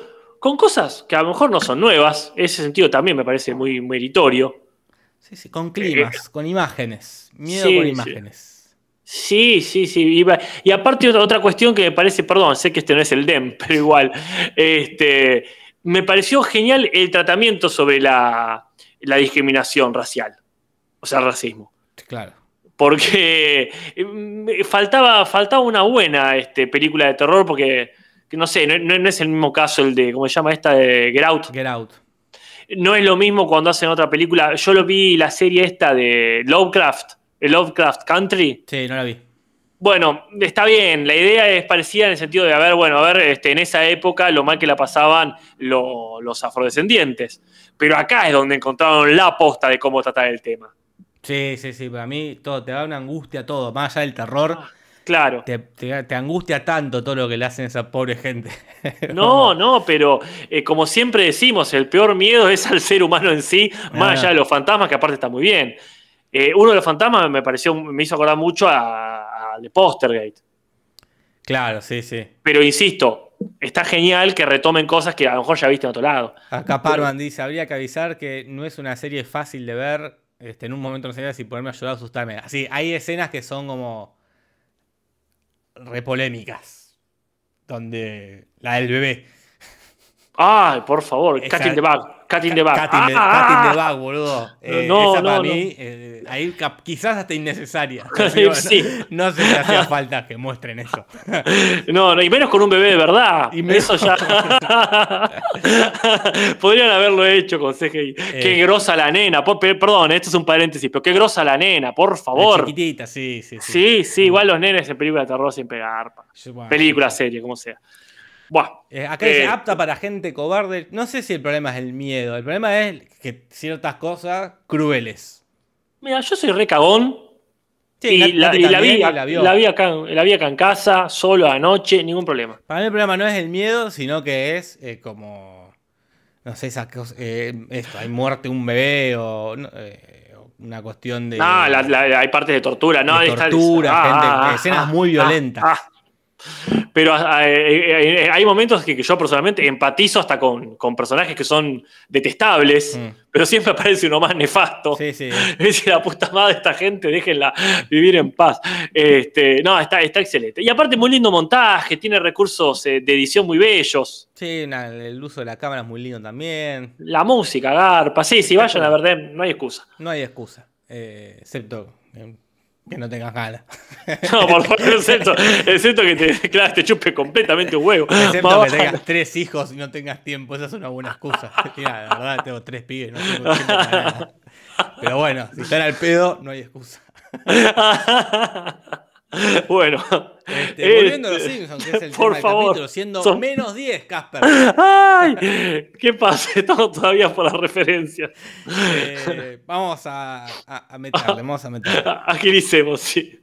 con cosas que a lo mejor no son nuevas. Ese sentido también me parece muy meritorio. Sí, sí, con climas, con imágenes. Miedo Eh, sí, con imágenes. Sí, sí, sí. Y, aparte otra, otra cuestión que me parece, perdón, sé que este no es el DEM, [laughs] pero igual, este, me pareció genial el tratamiento sobre la, la discriminación racial, o sea, racismo. Claro. Porque eh, faltaba, faltaba una buena este, película de terror, porque, que no sé, no, no- es el mismo caso el de, ¿cómo se llama esta? De Get Out. Get Out. No es lo mismo cuando hacen otra película. Yo lo vi la serie esta de Lovecraft, el Lovecraft Country. Sí, no la vi. Bueno, está bien, la idea es parecida en el sentido de, a ver, bueno, a ver, este, en esa época lo mal que la pasaban lo- los afrodescendientes. Pero acá es donde encontraron la posta de cómo tratar el tema. Sí, sí, sí. Para mí todo, te da una angustia todo. Más allá del terror, Claro. te, te- te angustia tanto todo lo que le hacen a esa pobre gente. [laughs] No, no, pero eh, como siempre decimos, el peor miedo es al ser humano en sí, más Ah. allá de los fantasmas, que aparte está muy bien. Eh, uno de los fantasmas me pareció, me hizo acordar mucho a, a The Postergate. Claro, sí, sí. Pero insisto, está genial que retomen cosas que a lo mejor ya viste en otro lado. Acá Parman dice, habría que avisar que no es una serie fácil de ver. Este, en un momento no sabía si ponerme a llorar o asustarme. Así, hay escenas que son como repolémicas. Donde la del bebé. Ay, por favor, Esa- Cat in the Bag. Cat in the Bag. Cat in Ah, the ah, Bag, boludo. Eh, No, esa para no, mí, eh, ahí quizás hasta innecesaria. [laughs] Pero bueno, Sí. [laughs] No sé si hacía [laughs] falta que muestren eso. No, no, y menos con un bebé de verdad. Y menos- Eso ya. Podrían haberlo hecho con CGI. Qué Eh. grosa la nena. Perdón, esto es un paréntesis, pero qué grosa la nena, por La favor. chiquitita, sí, sí, sí. Sí, sí, igual los nenes en películas de terror. Yo, bueno, Película, serie, como sea. Buah. Eh, acá dice Eh, apta para gente cobarde. No sé si el problema es el miedo. El problema es que ciertas cosas crueles. Mira, yo soy re cagón. Sí, y, la, y la vi, y la vio. la vi acá, la vi acá en casa, solo anoche, ningún problema. Para mí el problema no es el miedo, sino que es eh, como. No sé, esas cosas. eh, esto, hay muerte un bebé o. eh, una cuestión de. No, la- la- hay partes de tortura, ¿no? de tortura, ah, gente, ah, escenas ah, muy ah, violentas. Ah. Pero ah, eh, eh, eh, hay momentos que, que yo personalmente empatizo hasta con, con personajes que son detestables, Mm. pero siempre aparece uno más nefasto. Sí, sí. [laughs] Dice la puta madre esta gente, déjenla vivir en paz. Este, no, está, está excelente. Y aparte, muy lindo montaje, tiene recursos de edición muy bellos. Sí, el uso de la cámara es muy lindo también. La música, garpa. Sí, si vayan a ver, no hay excusa. No hay excusa. eh, excepto que no tengas ganas. [laughs] No, por favor, excepto, excepto que te, claro, te chupe completamente un huevo. Excepto que tengas tres hijos y no tengas tiempo, esa es una buena excusa. [laughs] Mira, la verdad, tengo tres pibes, no tengo tiempo para nada. Pero bueno, si están al pedo, no hay excusa. [laughs] [laughs] bueno. Este, volviendo a los Este, Simpsons, que es el [laughs] por tema del favor, capítulo, siendo son- menos 10, Casper. [laughs] ¡Ay! ¿Qué pasa? Estamos todavía por las referencias. Eh, vamos a, a, a meterle, vamos a meterle. Agilicemos, sí.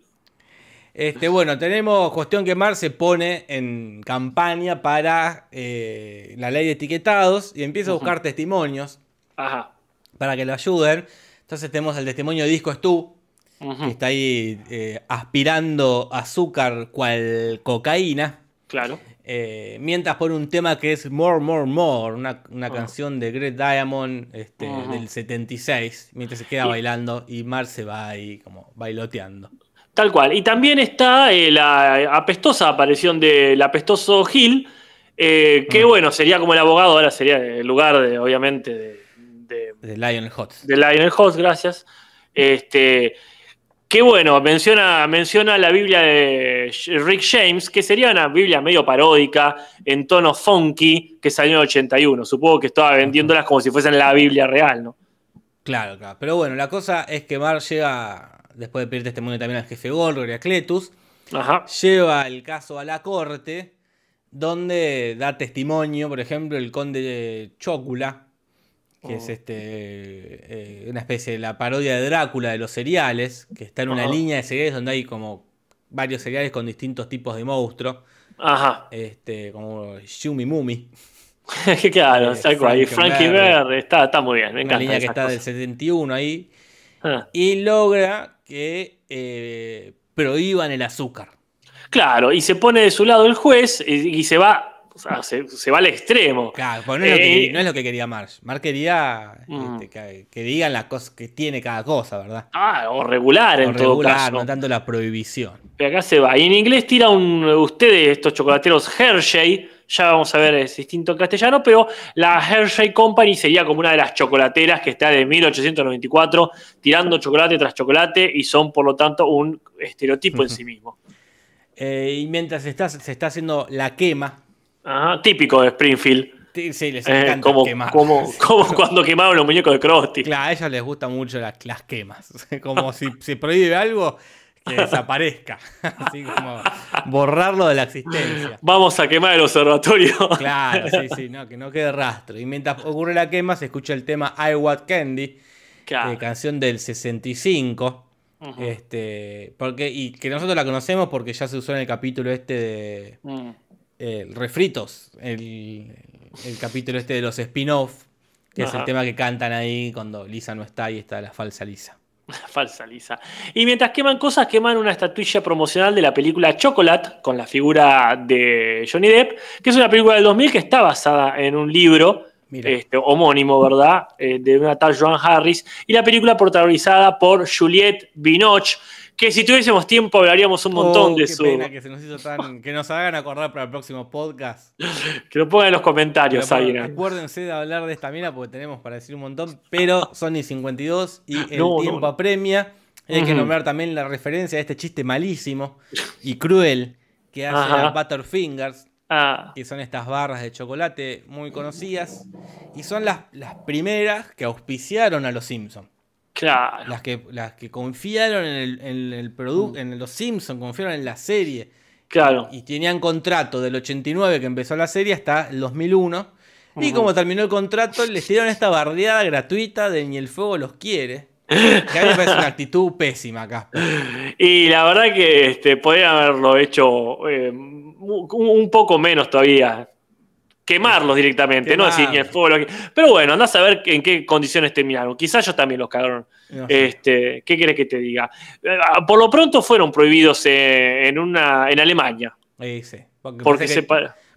Este, bueno, tenemos cuestión que Mar se pone en campaña para eh, la ley de etiquetados y empieza a buscar testimonios Ajá. para que lo ayuden. Entonces tenemos el testimonio de Disco Stu, que está ahí eh, aspirando azúcar cual cocaína. Claro. eh, mientras pone un tema que es More, More, More, una, una canción de Great Diamond este, Ujú. del 76, mientras se queda Y- bailando y Mar se va ahí como bailoteando. Tal cual. Y también está eh, la apestosa aparición del apestoso Gil, eh, que bueno, sería como el abogado, ahora sería el lugar de, obviamente, de, de, De Lionel Hutz. de Lionel Hutz, gracias. Este, que bueno, menciona, menciona la Biblia de Rick James, que sería una Biblia medio paródica, en tono funky, que salió en el 81. Supongo que estaba vendiéndolas como si fuesen la Biblia real, ¿no? Claro, claro. Pero bueno, la cosa es que Mar llega, después de pedir testimonio también al jefe Golgor y a Cletus, Ajá. lleva el caso a la corte, donde da testimonio, por ejemplo, el conde Chocula, que es Oh. este eh, una especie de la parodia de Drácula de los cereales, que está en una Ajá. línea de cereales donde hay como varios cereales con distintos tipos de monstruos. Ajá. Este, como Shumi Mumi. [laughs] claro, Eh, tal cual. Y Frankie. Verde, está, está muy bien, me Una encanta. línea que está del cosas. 71 ahí. Ah. Y logra que eh, prohíban el azúcar. Claro, y se pone de su lado el juez y, y se va, o sea, se, se va al extremo. Claro, no es, lo que, Eh, no es lo que quería Marsh. Marsh quería Mm. este, que, que digan las cosas que tiene cada cosa, ¿verdad? Ah, o regular en O todo regular, caso. no tanto la prohibición. Pero acá se va. Y en inglés tira un. Ustedes, estos chocolateros Hershey, ya vamos a ver, es distinto en castellano, pero la Hershey Company sería como una de las chocolateras que está de 1894 tirando chocolate tras chocolate y son, por lo tanto, un estereotipo en sí mismo. Eh, y mientras está, se está haciendo la quema, Ajá, típico de Springfield. sí, les eh, encanta como, quemar. como, [laughs] como cuando quemaron los muñecos de Krusty. Claro, a ellos les gustan mucho las, las quemas. [laughs] Como si se prohíbe algo, que [laughs] desaparezca. Así como borrarlo de la existencia. Vamos a quemar el observatorio. Claro, sí, sí, no, que no quede rastro. Y mientras ocurre la quema, se escucha el tema I Want Candy, Claro. eh, canción del 65. Ujú. Este, porque, y que nosotros la conocemos porque ya se usó en el capítulo este de Mm. Eh, Refritos, el, el capítulo este de los spin-off, que es el tema que cantan ahí cuando Lisa no está y está la falsa Lisa. [laughs] Falsa Lisa. Y mientras queman cosas, queman una estatuilla promocional de la película Chocolate con la figura de Johnny Depp, que es una película del 2000 que está basada en un libro este, homónimo, ¿verdad? Eh, de una tal Joan Harris. Y la película protagonizada por Juliette Binoche, que si tuviésemos tiempo hablaríamos un montón Oh, de qué su. pena que se nos hizo tan. que nos hagan acordar para el próximo podcast. [laughs] Que lo pongan en los comentarios, alguien. acuérdense de hablar de esta mina porque tenemos para decir un montón. Pero Sony 52 y [laughs] el No, tiempo no. apremia. Hay que nombrar también la referencia a este chiste malísimo y cruel que hace Ajá. Butterfingers, Ah, que son estas barras de chocolate muy conocidas. Y son las, las primeras que auspiciaron a los Simpsons. Claro. Las que, las que confiaron en el, en el producto, en los Simpsons, confiaron en la serie. Claro. Y tenían contrato del 89 que empezó la serie hasta el 2001. Y como terminó el contrato, les dieron esta bardeada gratuita de Ni el fuego los quiere. Que a mí me parece una actitud pésima, Casper. [laughs] Y la verdad que este, podrían haberlo hecho eh, un poco menos todavía. Quemarlos directamente, no decir ni el fuego. lo que- Pero bueno, andás a ver en qué condiciones terminaron. Quizás ellos también los cagaron. No sé. Este, ¿Qué quieres que te diga? Eh, Por lo pronto fueron prohibidos en, una, en Alemania. Eh, sí, porque se que-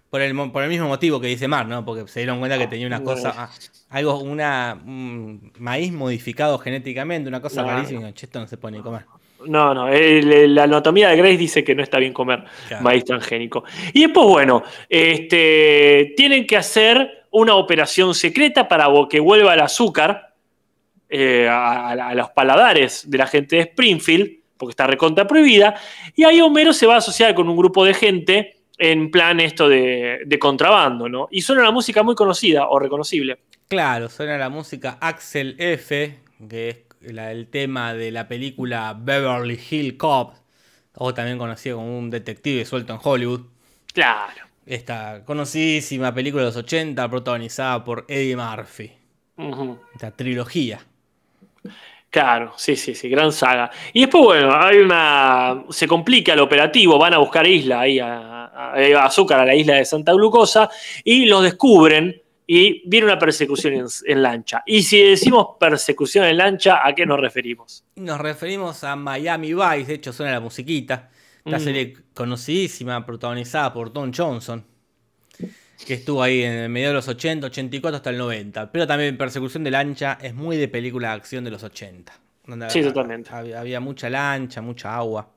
por, el, por el mismo motivo que dice Mar, ¿no? Porque se dieron cuenta que tenía una No. cosa, ah, algo, una un maíz modificado genéticamente, una cosa No. rarísima. Che, esto no se puede ni comer. No, no, el- la anatomía de Grace dice que no está bien comer Claro. maíz transgénico. Y después, bueno, este, tienen que hacer una operación secreta para que vuelva el azúcar eh, a, los paladares de la gente de Springfield, porque está recontra prohibida. Y ahí Homero se va a asociar con un grupo de gente en plan esto de, de contrabando, ¿no? Y suena una música muy conocida o reconocible. Claro, suena la música Axel F, que es la- el tema de la película Beverly Hill Cop, o también conocido como un detective suelto en Hollywood. Claro. Esta conocidísima película de los 80 protagonizada por Eddie Murphy. Esta trilogía. Claro, sí, sí, sí, gran saga. Y después, bueno, hay una. Se complica el operativo, van a buscar isla ahí, a, a- a azúcar a la isla de Santa Glucosa, y los descubren y viene una persecución en, en lancha. Y si decimos persecución en lancha, ¿a qué nos referimos? Nos referimos a Miami Vice, de hecho suena la musiquita. Esta Mm. serie conocidísima, protagonizada por Tom Johnson, que estuvo ahí en el medio de los 80, 84 hasta el 90. Pero también Persecución de Lancha es muy de película de acción de los 80. donde Sí, había- totalmente. Había, había mucha lancha, mucha agua,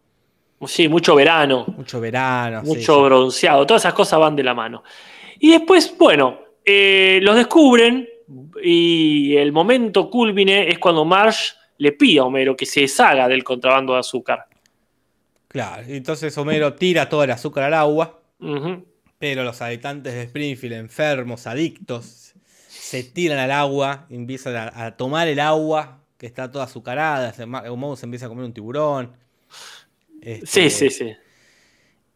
Sí, mucho verano, mucho verano. mucho sí. bronceado, todas esas cosas van de la mano. Y después, bueno, eh, los descubren y el momento culmine es cuando Marsh le pide a Homero que se deshaga del contrabando de azúcar. Claro, entonces Homero tira todo el azúcar al agua, pero los habitantes de Springfield, enfermos, adictos, se tiran al agua, empiezan a, a tomar el agua que está toda azucarada, Moe se empieza a comer un tiburón. Este, Sí, sí, sí.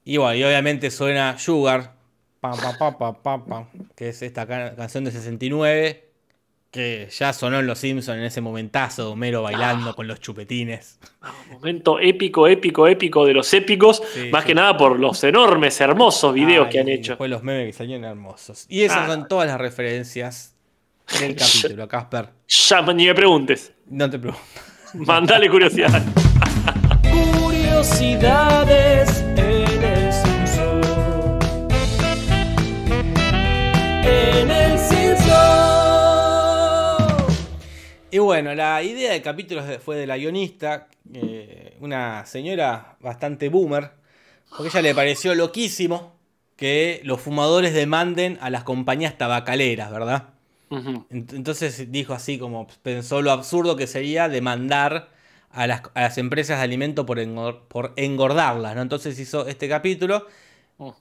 Y bueno, y obviamente suena Sugar, pam, pam, pam, pam, pam, pam, que es esta ca- canción de 69, que ya sonó en Los Simpsons en ese momentazo de Homero bailando con los chupetines. Momento épico, épico, épico de los épicos, Sí, más sí. que nada por los enormes, hermosos videos Ay, que han hecho. Después los memes que salían hermosos. Y esas Ah. son todas las referencias del [laughs] capítulo, Casper. Ya ni me preguntes, No te pregunto. mandale curiosidad. [laughs] Curiosidades Y bueno, la idea del capítulo fue de la guionista, eh, una señora bastante boomer, porque a ella le pareció loquísimo que los fumadores demanden a las compañías tabacaleras, ¿verdad? Entonces dijo así como pensó lo absurdo que sería demandar a las, a las empresas de alimento por, engor- por engordarlas, ¿no? Entonces hizo este capítulo,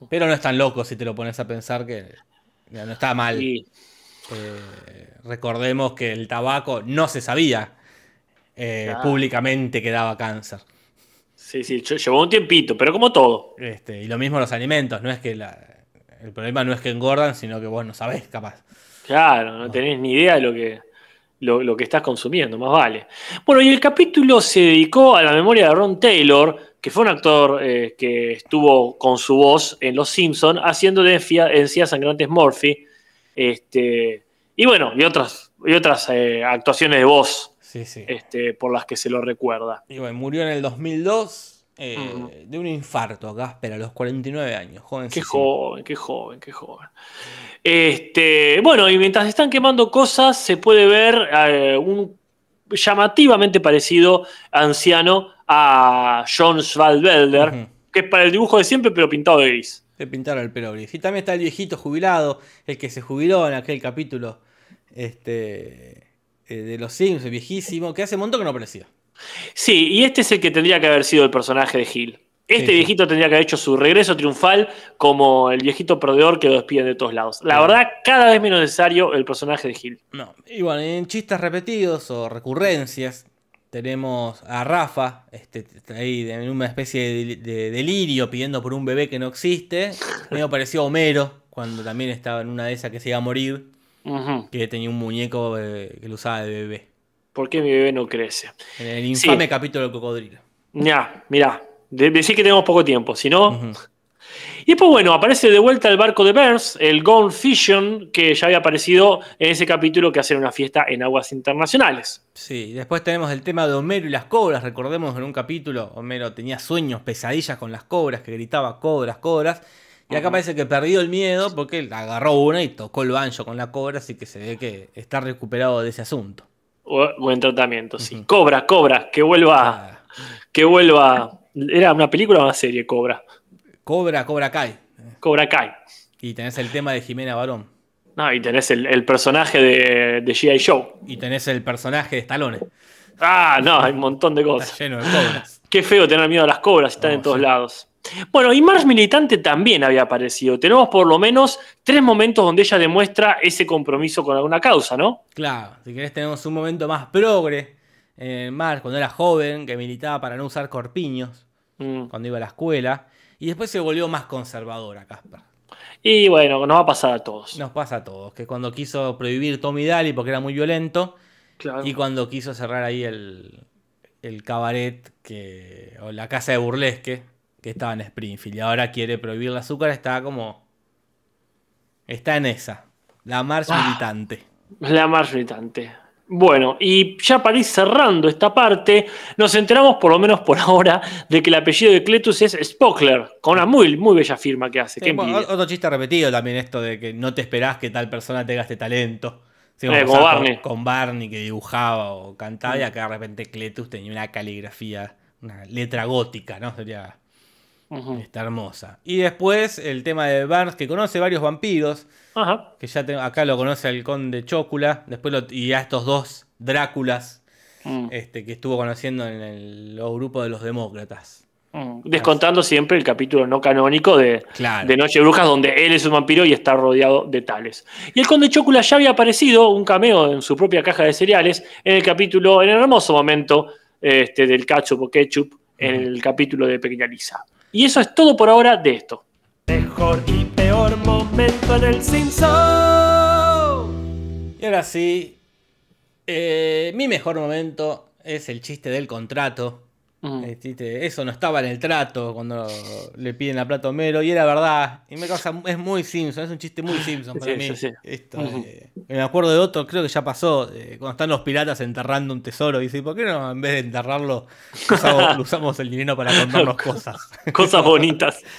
pero no es tan loco si te lo pones a pensar que no está mal. Y- Eh, recordemos que el tabaco no se sabía eh, Claro. públicamente que daba cáncer. sí, sí, lle- llevó un tiempito, pero como todo. Este, y lo mismo los alimentos, no es que la- el problema no es que engordan, sino que vos no sabés, capaz. Claro, no tenés ni idea de lo que, lo, lo que estás consumiendo, más vale. Bueno, y el capítulo se dedicó a la memoria de Ron Taylor, que fue un actor eh, que estuvo con su voz en Los Simpson haciendo de Encías Sangrantes Murphy. Este, y bueno, y otras, y otras eh, actuaciones de voz Sí, sí. este, por las que se lo recuerda. Y bueno, murió en el 2002 eh, de un infarto, Casper, a los 49 años. Joven. Qué joven, qué joven, qué joven. Este, bueno, y mientras están quemando cosas, se puede ver eh, un llamativamente parecido anciano a John Schwalbelder, Ujú. que es para el dibujo de siempre, pero pintado de gris. Le pintaron el pelo gris. Y también está el viejito jubilado, el que se jubiló en aquel capítulo este, eh, de los Sims, el viejísimo, que hace un montón que no aparecía. Sí, y este es el que tendría que haber sido el personaje de Hill. Este Sí, sí. viejito tendría que haber hecho su regreso triunfal como el viejito perdedor que lo despiden de todos lados. La Sí. verdad, cada vez menos necesario el personaje de Hill. No. Y bueno, en chistes repetidos o recurrencias, tenemos a Rafa, este, ahí en una especie de, de delirio pidiendo por un bebé que no existe. Medio pareció a Homero, cuando también estaba en una de esas que se iba a morir, que tenía un muñeco eh, que lo usaba de bebé. ¿Por qué mi bebé no crece? En el infame Sí. capítulo del cocodrilo. Ya, mirá, de- decir que tenemos poco tiempo, si no. Y pues bueno, aparece de vuelta el barco de Burns, el Gone Fission, que ya había aparecido en ese capítulo que hacen una fiesta en aguas internacionales. Sí, después tenemos el tema de Homero y las cobras. Recordemos en un capítulo, Homero tenía sueños, pesadillas con las cobras, que gritaba cobras, cobras. Y acá parece que perdió el miedo porque agarró una y tocó el banjo con la cobra, así que se ve que está recuperado de ese asunto. Buen tratamiento, sí. Cobra, Cobra, que vuelva, que vuelva. ¿Era una película o una serie, Cobra? Cobra, Cobra Kai. Cobra Kai. Y tenés el tema de Jimena Barón. No, y tenés el, el personaje de, de G.I. Joe. Y tenés el personaje de Stallone. Ah, no, hay un montón de Está cosas. lleno de cobras. [laughs] Qué feo tener miedo a las cobras, están No, en todos sí. lados. Bueno, y Mars Militante también había aparecido. Tenemos por lo menos tres momentos donde ella demuestra ese compromiso con alguna causa, ¿no? Claro, si querés tenemos un momento más progre. En Mars, cuando era joven, que militaba para no usar corpiños. Mm. cuando iba a la escuela. Y después se volvió más conservadora, Casper. Y bueno, nos va a pasar a todos. Nos pasa a todos, que cuando quiso prohibir Tommy Daly porque era muy violento, Claro. y cuando quiso cerrar ahí el, el cabaret que, o la casa de burlesque que estaba en Springfield. Y ahora quiere prohibir el azúcar, está como... Está en esa. La marcha Ah. militante. La Mars Militante. Bueno, y ya para ir cerrando esta parte, nos enteramos, por lo menos por [laughs] ahora, de que el apellido de Cletus es Spockler, con una muy, muy bella firma que hace. Sí, bueno, otro chiste repetido también esto de que no te esperás que tal persona tenga este talento. Sí, Eh, como pasaba Barney. Con, con Barney que dibujaba o cantaba y acá de repente Cletus tenía una caligrafía, una letra gótica, ¿no? Sería Ujú. está hermosa. Y después el tema de Barnes que conoce varios vampiros, Ajá. que ya te- acá lo conoce al conde Chocula, después lo- y a estos dos Dráculas Mm, este, que estuvo conociendo en el, los grupos de los demócratas. mm. Descontando siempre el capítulo no canónico de, Claro. de Noche de Brujas, donde él es un vampiro y está rodeado de tales. Y el conde Chocula ya había aparecido un cameo en su propia caja de cereales en el capítulo, en el hermoso momento este, del ketchup o ketchup, en el capítulo de Pequeña Lisa. Y eso es todo por ahora de esto. Mejor y peor momento en el Simpson. Y ahora sí, Eh, mi mejor momento es el chiste del contrato. Mm. El chiste- eso no estaba en el trato cuando le piden la plata a Homero y era verdad. Y me causa, es muy Simpson, es un chiste muy Simpson para Sí, mí. sí, sí. Esto, Ujú. eh, me acuerdo de otro, creo que ya pasó, eh, cuando están los piratas enterrando un tesoro. Y dice, ¿por qué no en vez de enterrarlo usamos, usamos el dinero para comprarnos [laughs] cosas? Cosas bonitas. [laughs]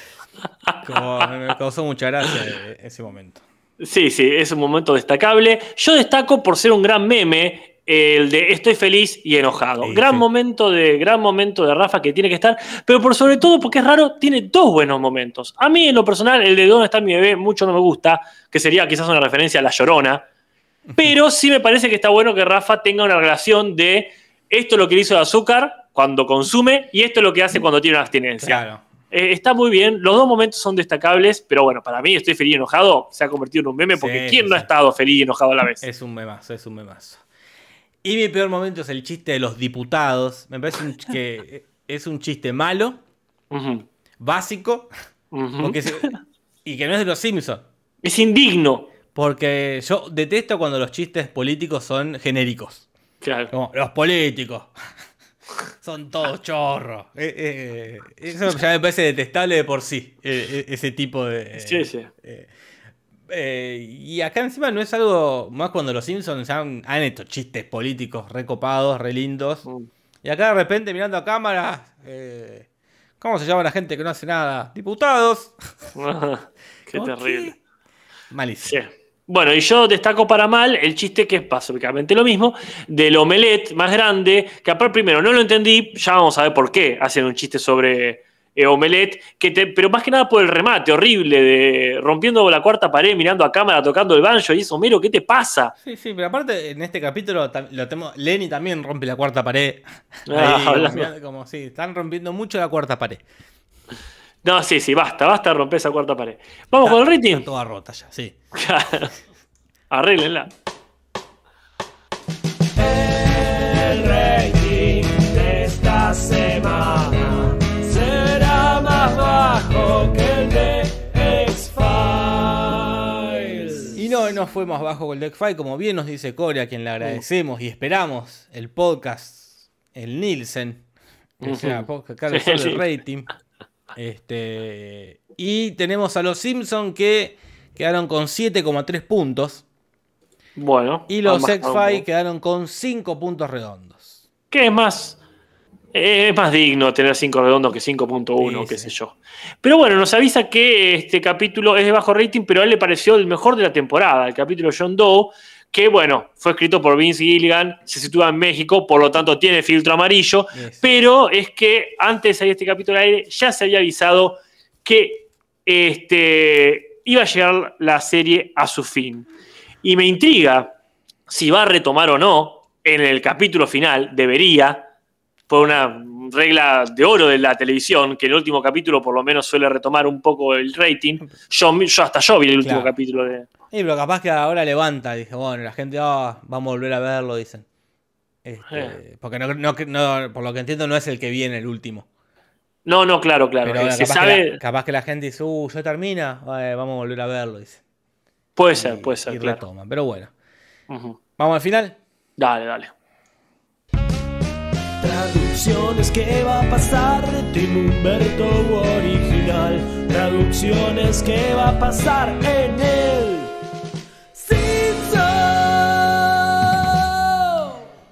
Como, me causó mucha gracia eh, ese momento. Sí, sí, es un momento destacable. Yo destaco por ser un gran meme el de estoy feliz y enojado. Sí, gran sí. momento de gran momento de Rafa que tiene que estar, pero por sobre todo porque es raro, tiene dos buenos momentos. A mí en lo personal el de dónde está mi bebé mucho no me gusta, que sería quizás una referencia a la Llorona, pero sí me parece que está bueno que Rafa tenga una relación de esto es lo que le hizo de azúcar cuando consume y esto es lo que hace cuando tiene una abstinencia. Claro. Eh, está muy bien, los dos momentos son destacables, pero bueno, para mí estoy feliz y enojado se ha convertido en un meme porque Sí, ¿quién sí, no ha estado feliz y enojado a la vez? Es un memazo, es un memazo. Y mi peor momento es el chiste de los diputados. Me parece un que [laughs] es un chiste malo, básico, ujú. porque se- y que no es de los Simpsons. Es indigno. Porque yo detesto cuando los chistes políticos son genéricos. Claro. Como los políticos. Son todos chorros. Eh, eh, eso ya me parece detestable de por sí. eh, eh, ese tipo de. Sí, sí. eh, eh, y acá encima no es algo. Más cuando los Simpsons han, han hecho chistes políticos recopados, re lindos. Mm. Y acá de repente mirando a cámara. eh, ¿Cómo se llama la gente que no hace nada? Diputados. [laughs] Qué ¿Por terrible. qué? Malísimo. Sí. Bueno, y yo destaco para mal el chiste que es básicamente lo mismo, del omelette más grande, que aparte primero no lo entendí, ya vamos a ver por qué hacen un chiste sobre eh, omelette, que te- pero más que nada por el remate horrible de rompiendo la cuarta pared, mirando a cámara, tocando el banjo, y eso, Homero, ¿qué te pasa? Sí, sí, pero aparte en este capítulo lo tenemos, Lenny también rompe la cuarta pared. Ah, Ahí, como sí, están rompiendo mucho la cuarta pared. No, sí, sí, basta, basta de romper esa cuarta pared. Vamos Está- con el rating. Está toda rota ya, sí. [laughs] Arréglenla. El rating de esta semana será más bajo que el de X-Files. Y no, no fue más bajo que el Deckfy, como bien nos dice Core, a quien le agradecemos y esperamos el podcast, el Nielsen, que sea Ujú. podcast que hable Sí, sí. el rating. Este, y tenemos a los Simpsons que quedaron con 7,3 puntos. Bueno. Y los vamos a bajar un X-Fi poco. quedaron con 5 puntos redondos. que es más eh, es más digno tener 5 redondos que 5.1, Sí, qué sí. sé yo. Pero bueno, nos avisa que este capítulo es de bajo rating, pero a él le pareció el mejor de la temporada, el capítulo John Doe, que bueno, fue escrito por Vince Gilligan, se sitúa en México, por lo tanto tiene filtro amarillo, Yes. pero es que antes de salir este capítulo al aire ya se había avisado que este, iba a llegar la serie a su fin. Y me intriga si va a retomar o no en el capítulo final, debería, por una regla de oro de la televisión, que el último capítulo por lo menos suele retomar un poco el rating. Yo, yo hasta yo vi el último Claro. capítulo de... Y pero capaz que ahora levanta, dije, bueno, la gente ah, vamos a volver a verlo, dicen. Este, Eh. Porque no, no- no- por lo que entiendo no es el que viene el último. No, no, claro, claro. Pero eh, se capaz, sabe... que la, capaz que la gente dice, uh, ya termina, eh, vamos a volver a verlo, dice. Puede Y- ser, puede ser, y claro. retoman. Pero bueno, vamos al final. Dale, dale. Traducciones, ¿qué va a pasar de Tim Humberto original? Traducciones, ¿qué va a pasar en el Simpson?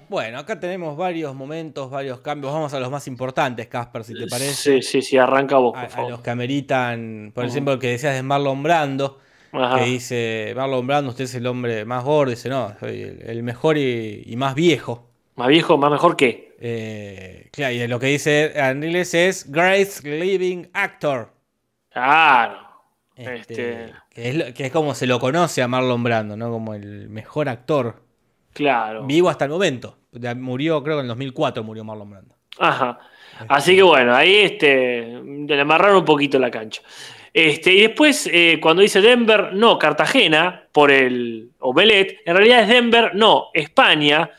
Bueno, acá tenemos varios momentos, varios cambios. Vamos a los más importantes, Casper, si te parece. Sí, sí, sí, arranca vos, A, los que ameritan, por ejemplo, el que decías de Marlon Brando, Ajá. que dice, Marlon Brando, usted es el hombre más gordo, dice, no, soy el, el mejor y, y más viejo. Más viejo, más mejor que. Eh, claro, y lo que dice en inglés es Great Living Actor. Claro. Este, Este- que, es lo- que es como se lo conoce a Marlon Brando, ¿no? Como el mejor actor Claro. vivo hasta el momento. Murió, creo que en el 2004 murió Marlon Brando. Ajá. Así que bueno, ahí este, le amarraron un poquito la cancha. Este, y después, eh, cuando dice Denver, no, Cartagena, por el omelette, en realidad es Denver, no, España,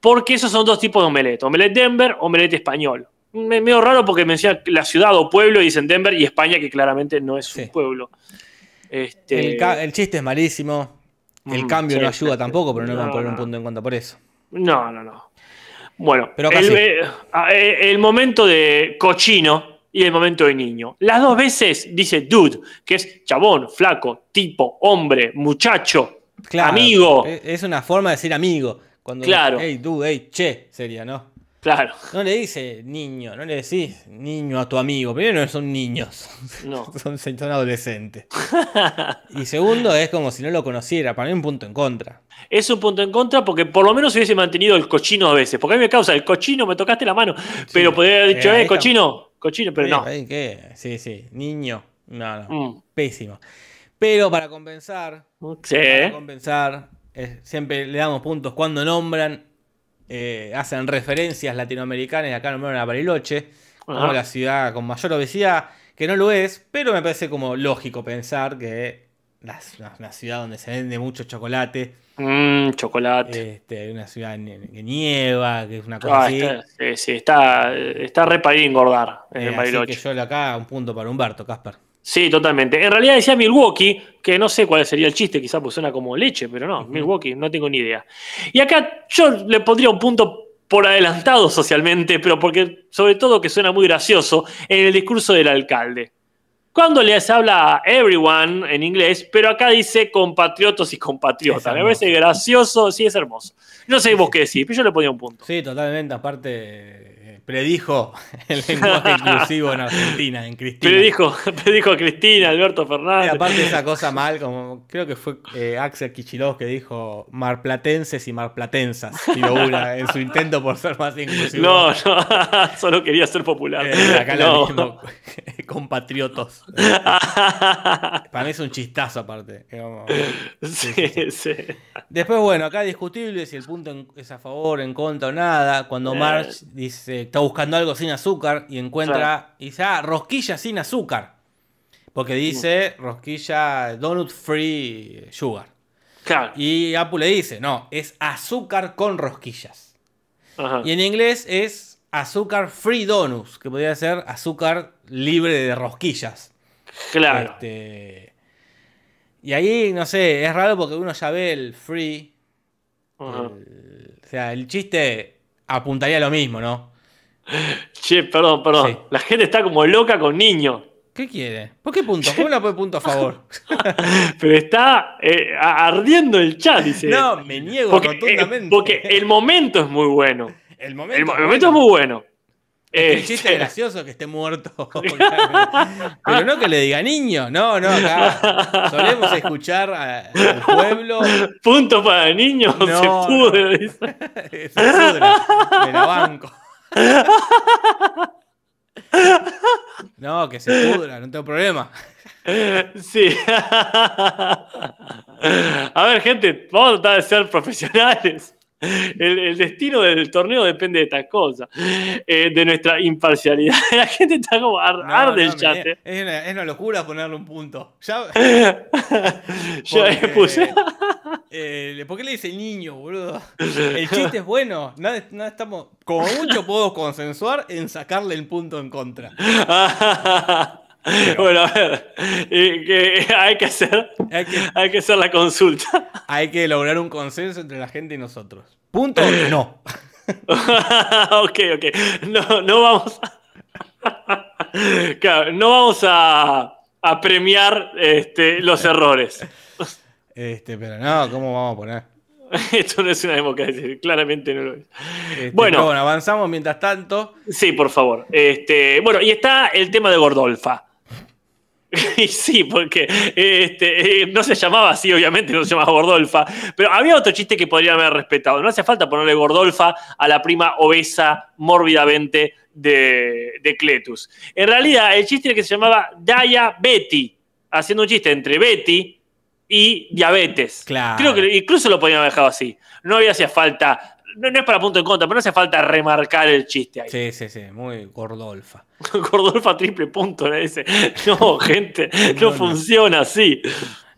porque esos son dos tipos de omelette. Omelette Denver, omelette español. Me- medio raro porque menciona la ciudad o pueblo y dicen Denver y España, que claramente no es Sí. un pueblo. Este, El, chiste es malísimo. El Mm, cambio sí, no ayuda sí, tampoco, pero no, no, vamos a poner un punto en cuenta por eso. No, no, no. Bueno, Pero el, casi. ah, eh, el momento de cochino y el momento de niño. Las dos veces dice dude, que es chabón, flaco, tipo, hombre, muchacho, Claro, amigo. Es es una forma de decir amigo. Cuando Claro. Hey, tú, hey, che, sería, ¿no? Claro, No le dice niño, no le decís niño a tu amigo. Primero no son niños, [laughs] no. son, son adolescentes. Y segundo es como si no lo conociera, para mí un punto en contra. Es un punto en contra porque por lo menos hubiese mantenido el cochino a veces. Porque a mí me causa el cochino, me tocaste la mano. Pero podría haber dicho, Eh, eh, cochino, cochino, pero no. ¿ahí ¿Qué? Sí, sí, niño. No, no, Mm. pésimo. Pero para compensar, Sí. para compensar, eh, siempre le damos puntos cuando nombran, eh, hacen referencias latinoamericanas, y acá nombraron a Bariloche, como Ajá. la ciudad con mayor obesidad, que no lo es, pero me parece como lógico pensar que la- una, ciudad donde se vende mucho chocolate, Mm, chocolate. este, una ciudad que nieva, que es una cosa Ah, así. está, sí, sí, está, está re para ir a engordar en Eh, el así Bariloche. que yo acá un punto para Humberto, Casper. Sí, totalmente. En realidad decía Milwaukee, que no sé cuál sería el chiste, quizás pues suena como leche, pero no, Milwaukee, no tengo ni idea. Y acá yo le pondría un punto por adelantado socialmente, pero porque sobre todo que suena muy gracioso en el discurso del alcalde. Cuando les habla a everyone en inglés, pero acá dice compatriotas y compatriotas. Me parece gracioso, sí, es hermoso. No sé vos qué decís, pero yo le ponía un punto. Sí, totalmente. Aparte, predijo [laughs] el lenguaje inclusivo en Argentina, en Cristina. Pero dijo, [laughs] pero dijo a Cristina, Alberto Y Fernández. aparte esa cosa mal, como creo que fue eh, Axel Kichilov que dijo marplatenses y marplatensas, una en su intento por ser más inclusivo. No, no, [laughs] solo quería ser popular. Eh, acá No. lo mismo, compatriotos. Para mí es un chistazo aparte. como- Sí, sí. Después, bueno, acá discutible si el punto es a favor, en contra o nada. Cuando Eh. Marge dice, está buscando algo sin azúcar y encuentra, y dice, ah, rosquilla sin azúcar. Porque dice rosquilla donut free sugar. Claro. Y Apple le dice, no, es azúcar con rosquillas. Ajá. Y en inglés es azúcar free donuts, que podría ser azúcar libre de rosquillas. Claro. Este, y ahí, no sé, es raro porque uno ya ve el free. El- o sea, el chiste apuntaría a lo mismo, ¿no? Che, perdón, perdón. Sí. La gente está como loca con niños. ¿Qué quiere? ¿Por qué punto? ¿Cómo no pone punto a favor? [laughs] Pero está eh, ardiendo el chat, dice. no, me niego porque, rotundamente. eh, porque el momento es muy bueno. el El, momento, mo- el momento es muy bueno. El Eh, chiste [laughs] es gracioso que esté muerto. [laughs] Pero no que le diga niño. No, no, acá solemos escuchar al pueblo. Punto para niños, No, se pudre. dice. Se pudra, me la banco. No, que se pudra, no tengo problema. Sí. A ver, gente, vamos a tratar de ser profesionales. [laughs] El, el destino del torneo depende de estas cosas, eh, de nuestra imparcialidad. [laughs] La gente está como ar- No, arde no, el chat. me- eh. es, una, es una locura ponerle un punto. Ya, [laughs] Yo porque, puse. eh, ¿Por qué le dice niño, boludo? El chiste es bueno. No, no estamos. Como mucho puedo consensuar en sacarle el punto en contra. [laughs] bueno, a ver, eh, que [laughs] hay que hacer, Hay que, hay que hacer la consulta. [laughs] hay que lograr un consenso entre la gente y nosotros. Punto o no. ok, ok. No, no vamos a, Claro, no vamos a, a premiar este, los errores. Este, pero no, ¿cómo vamos a poner? Esto no es una democracia, claramente no lo es. Este, Bueno. bueno, avanzamos mientras tanto. Sí, por favor. Este, bueno, y está el tema de Gordolfa. [laughs] Y sí, porque este, eh, no se llamaba así, obviamente, no se llamaba Gordolfa, pero había otro chiste que podrían haber respetado. No hace falta ponerle Gordolfa a la prima obesa mórbidamente de, de Cletus. En realidad, el chiste era que se llamaba Daya Betty, haciendo un chiste entre Betty y diabetes. Claro. Creo que incluso lo podían haber dejado así. No había hacía falta, no, no es para punto en contra, pero no hace falta remarcar el chiste ahí. Sí, sí, sí, muy gordolfa. [laughs] Gordolfa triple punto, le dice. [laughs] No, gente, no, funciona así.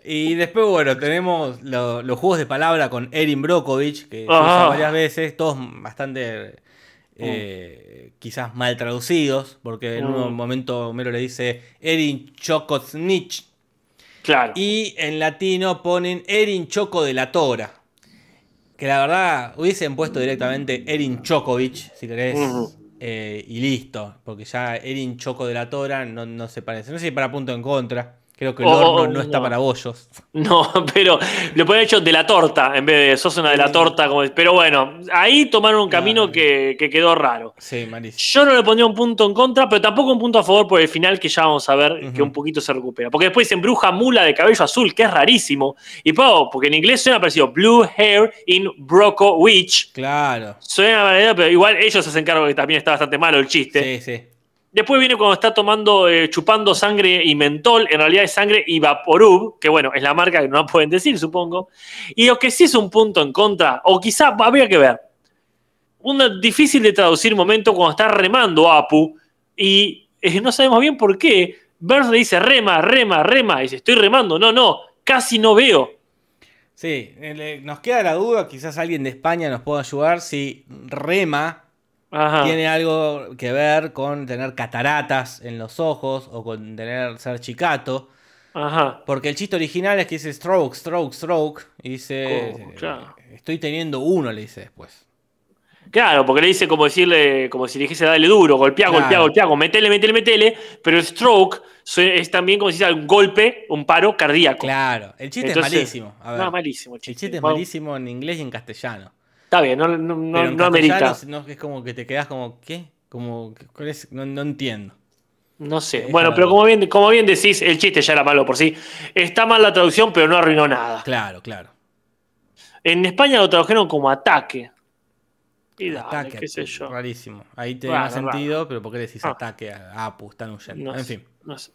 Y después, bueno, tenemos lo- los juegos de palabra con Erin Brokovich, que se Ah. usa varias veces, todos bastante eh, quizás mal traducidos, porque en un Mm. momento Homero le dice Erin Chokoznich, Claro. y en latino ponen Erin Choco de la Tora. Que la verdad hubiesen puesto directamente Erin Chokovic, si querés, eh, y listo, porque ya Erin Choco de la Tora no, no se parece. No sé si para punto en contra, creo que el Oh, horno oh, no está no. para bollos. [laughs] No, pero le pueden hecho de la torta en vez de sos una de la torta. Como, pero bueno, ahí tomaron un camino que, que quedó raro. Sí, malísimo. Yo no le pondría un punto en contra, pero tampoco un punto a favor por el final que ya vamos a ver que un poquito se recupera. Porque después dicen bruja mula de cabello azul, que es rarísimo. Y Pau, porque en inglés suena parecido Blue Hair in Broco Witch. Claro. Suena manera, pero igual ellos se hacen cargo que también está bastante malo el chiste. Sí, sí. Después viene cuando está tomando, eh, chupando sangre y mentol, en realidad es sangre y Vaporub, que bueno, es la marca que no pueden decir, supongo. Y lo que sí es un punto en contra, o quizá habría que ver, un difícil de traducir momento cuando está remando Apu y eh, no sabemos bien por qué. Burns le dice rema, rema, rema, y dice estoy remando, no, no, casi no veo. Sí, eh, nos queda la duda, quizás alguien de España nos pueda ayudar si rema Ajá. tiene algo que ver con tener cataratas en los ojos o con tener ser chicato. Ajá. Porque el chiste original es que dice stroke, stroke, stroke. Y dice. Oh, claro. Estoy teniendo uno, le dice después. Claro, porque le dice como decirle, como si le dijese dale duro, golpea, Claro. golpea, golpea, metele, metele, metele, pero el stroke es también como si fuera un golpe, un paro cardíaco. Claro, el chiste Entonces- es malísimo. A ver, No, malísimo el el chiste. es malísimo en inglés y en castellano. Está bien, no, no, Pero amerita. no, es como que te quedas como, ¿qué? Como. No, no entiendo. No sé. Es Bueno, pero como bien, como bien decís, el chiste ya era malo por sí. Está mal la traducción, pero no arruinó nada. Claro, claro. En España lo tradujeron como ataque. Y dale, Ataque, qué sé yo. rarísimo. Ahí tiene más sentido, pero ¿por qué decís Ah. ataque a Apu? Están huyendo. No en sé, fin.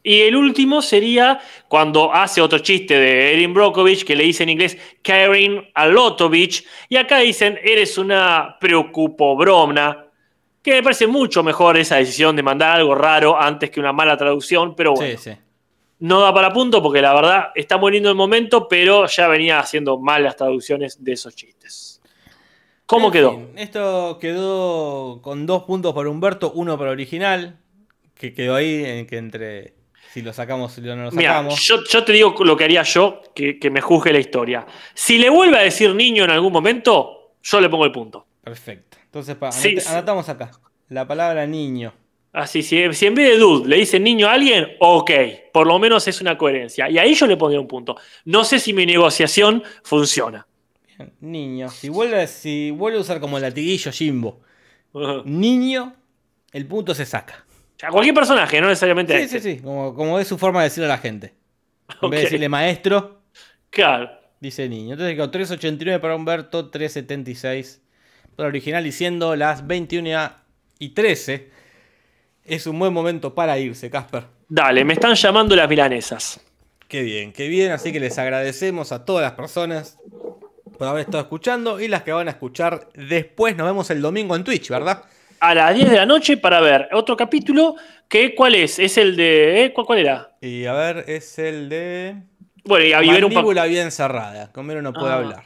Y el último sería cuando hace otro chiste de Erin Brockovich que le dice en inglés Karen Alotovich y acá dicen eres una preocupobromna que me parece mucho mejor esa decisión de mandar algo raro antes que una mala traducción, pero bueno, Sí, sí. no da para punto porque la verdad está muy lindo el momento, pero ya venía haciendo malas traducciones de esos chistes. ¿Cómo En quedó? fin, esto quedó con dos puntos para Humberto, uno para original, que quedó ahí en que entre si lo sacamos o no lo Mira, sacamos. yo, yo te digo lo que haría yo, que, que me juzgue la historia. Si le vuelve a decir niño en algún momento, yo le pongo el punto. Perfecto. Entonces, pa, Sí, anote- sí. anotamos acá. La palabra niño. Así, si, si en vez de dude le dice niño a alguien, ok, por lo menos es una coherencia. Y ahí yo le pondría un punto. No sé si mi negociación funciona. Bien, Niño. Si vuelve, si vuelve a usar como latiguillo Jimbo, [laughs] niño, el punto se saca. A cualquier personaje, no necesariamente a Sí, este. sí, sí. Como, como es su forma de decirle a la gente. En Ok. vez de decirle maestro, Claro. dice niño. Entonces quedó 3.89 para Humberto, 3.76 para original, diciendo las 21 y 13. Es un buen momento para irse, Casper. Dale, me están llamando las milanesas. Qué bien, qué bien. Así que les agradecemos a todas las personas por haber estado escuchando y las que van a escuchar después. Nos vemos el domingo en Twitch, ¿verdad? A las 10 de la noche para ver otro capítulo. Que, ¿Cuál es? Es el de. ¿eh? ¿Cuál, cuál era? Y a ver, es el de. Bueno, y a un pa- Mandíbula bien cerrada. Comero no puede Ah. hablar.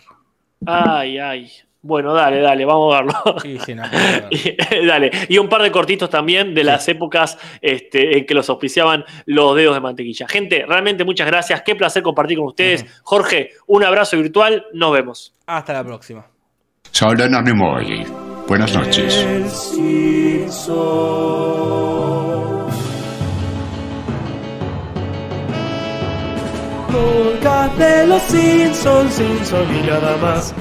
Ay, ay. Bueno, dale, dale, vamos a verlo. Sí, sí, no puede hablar. [laughs] Y- Dale, y un par de cortitos también de las épocas este, en que los auspiciaban los dedos de mantequilla. Gente, realmente muchas gracias. Qué placer compartir con ustedes. Jorge, un abrazo virtual. Nos vemos. Hasta la próxima. Buenas noches. Podcast de los Simpsons, Simpson y nada más.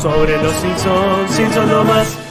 Sobre los Simpsons, Simpson no más.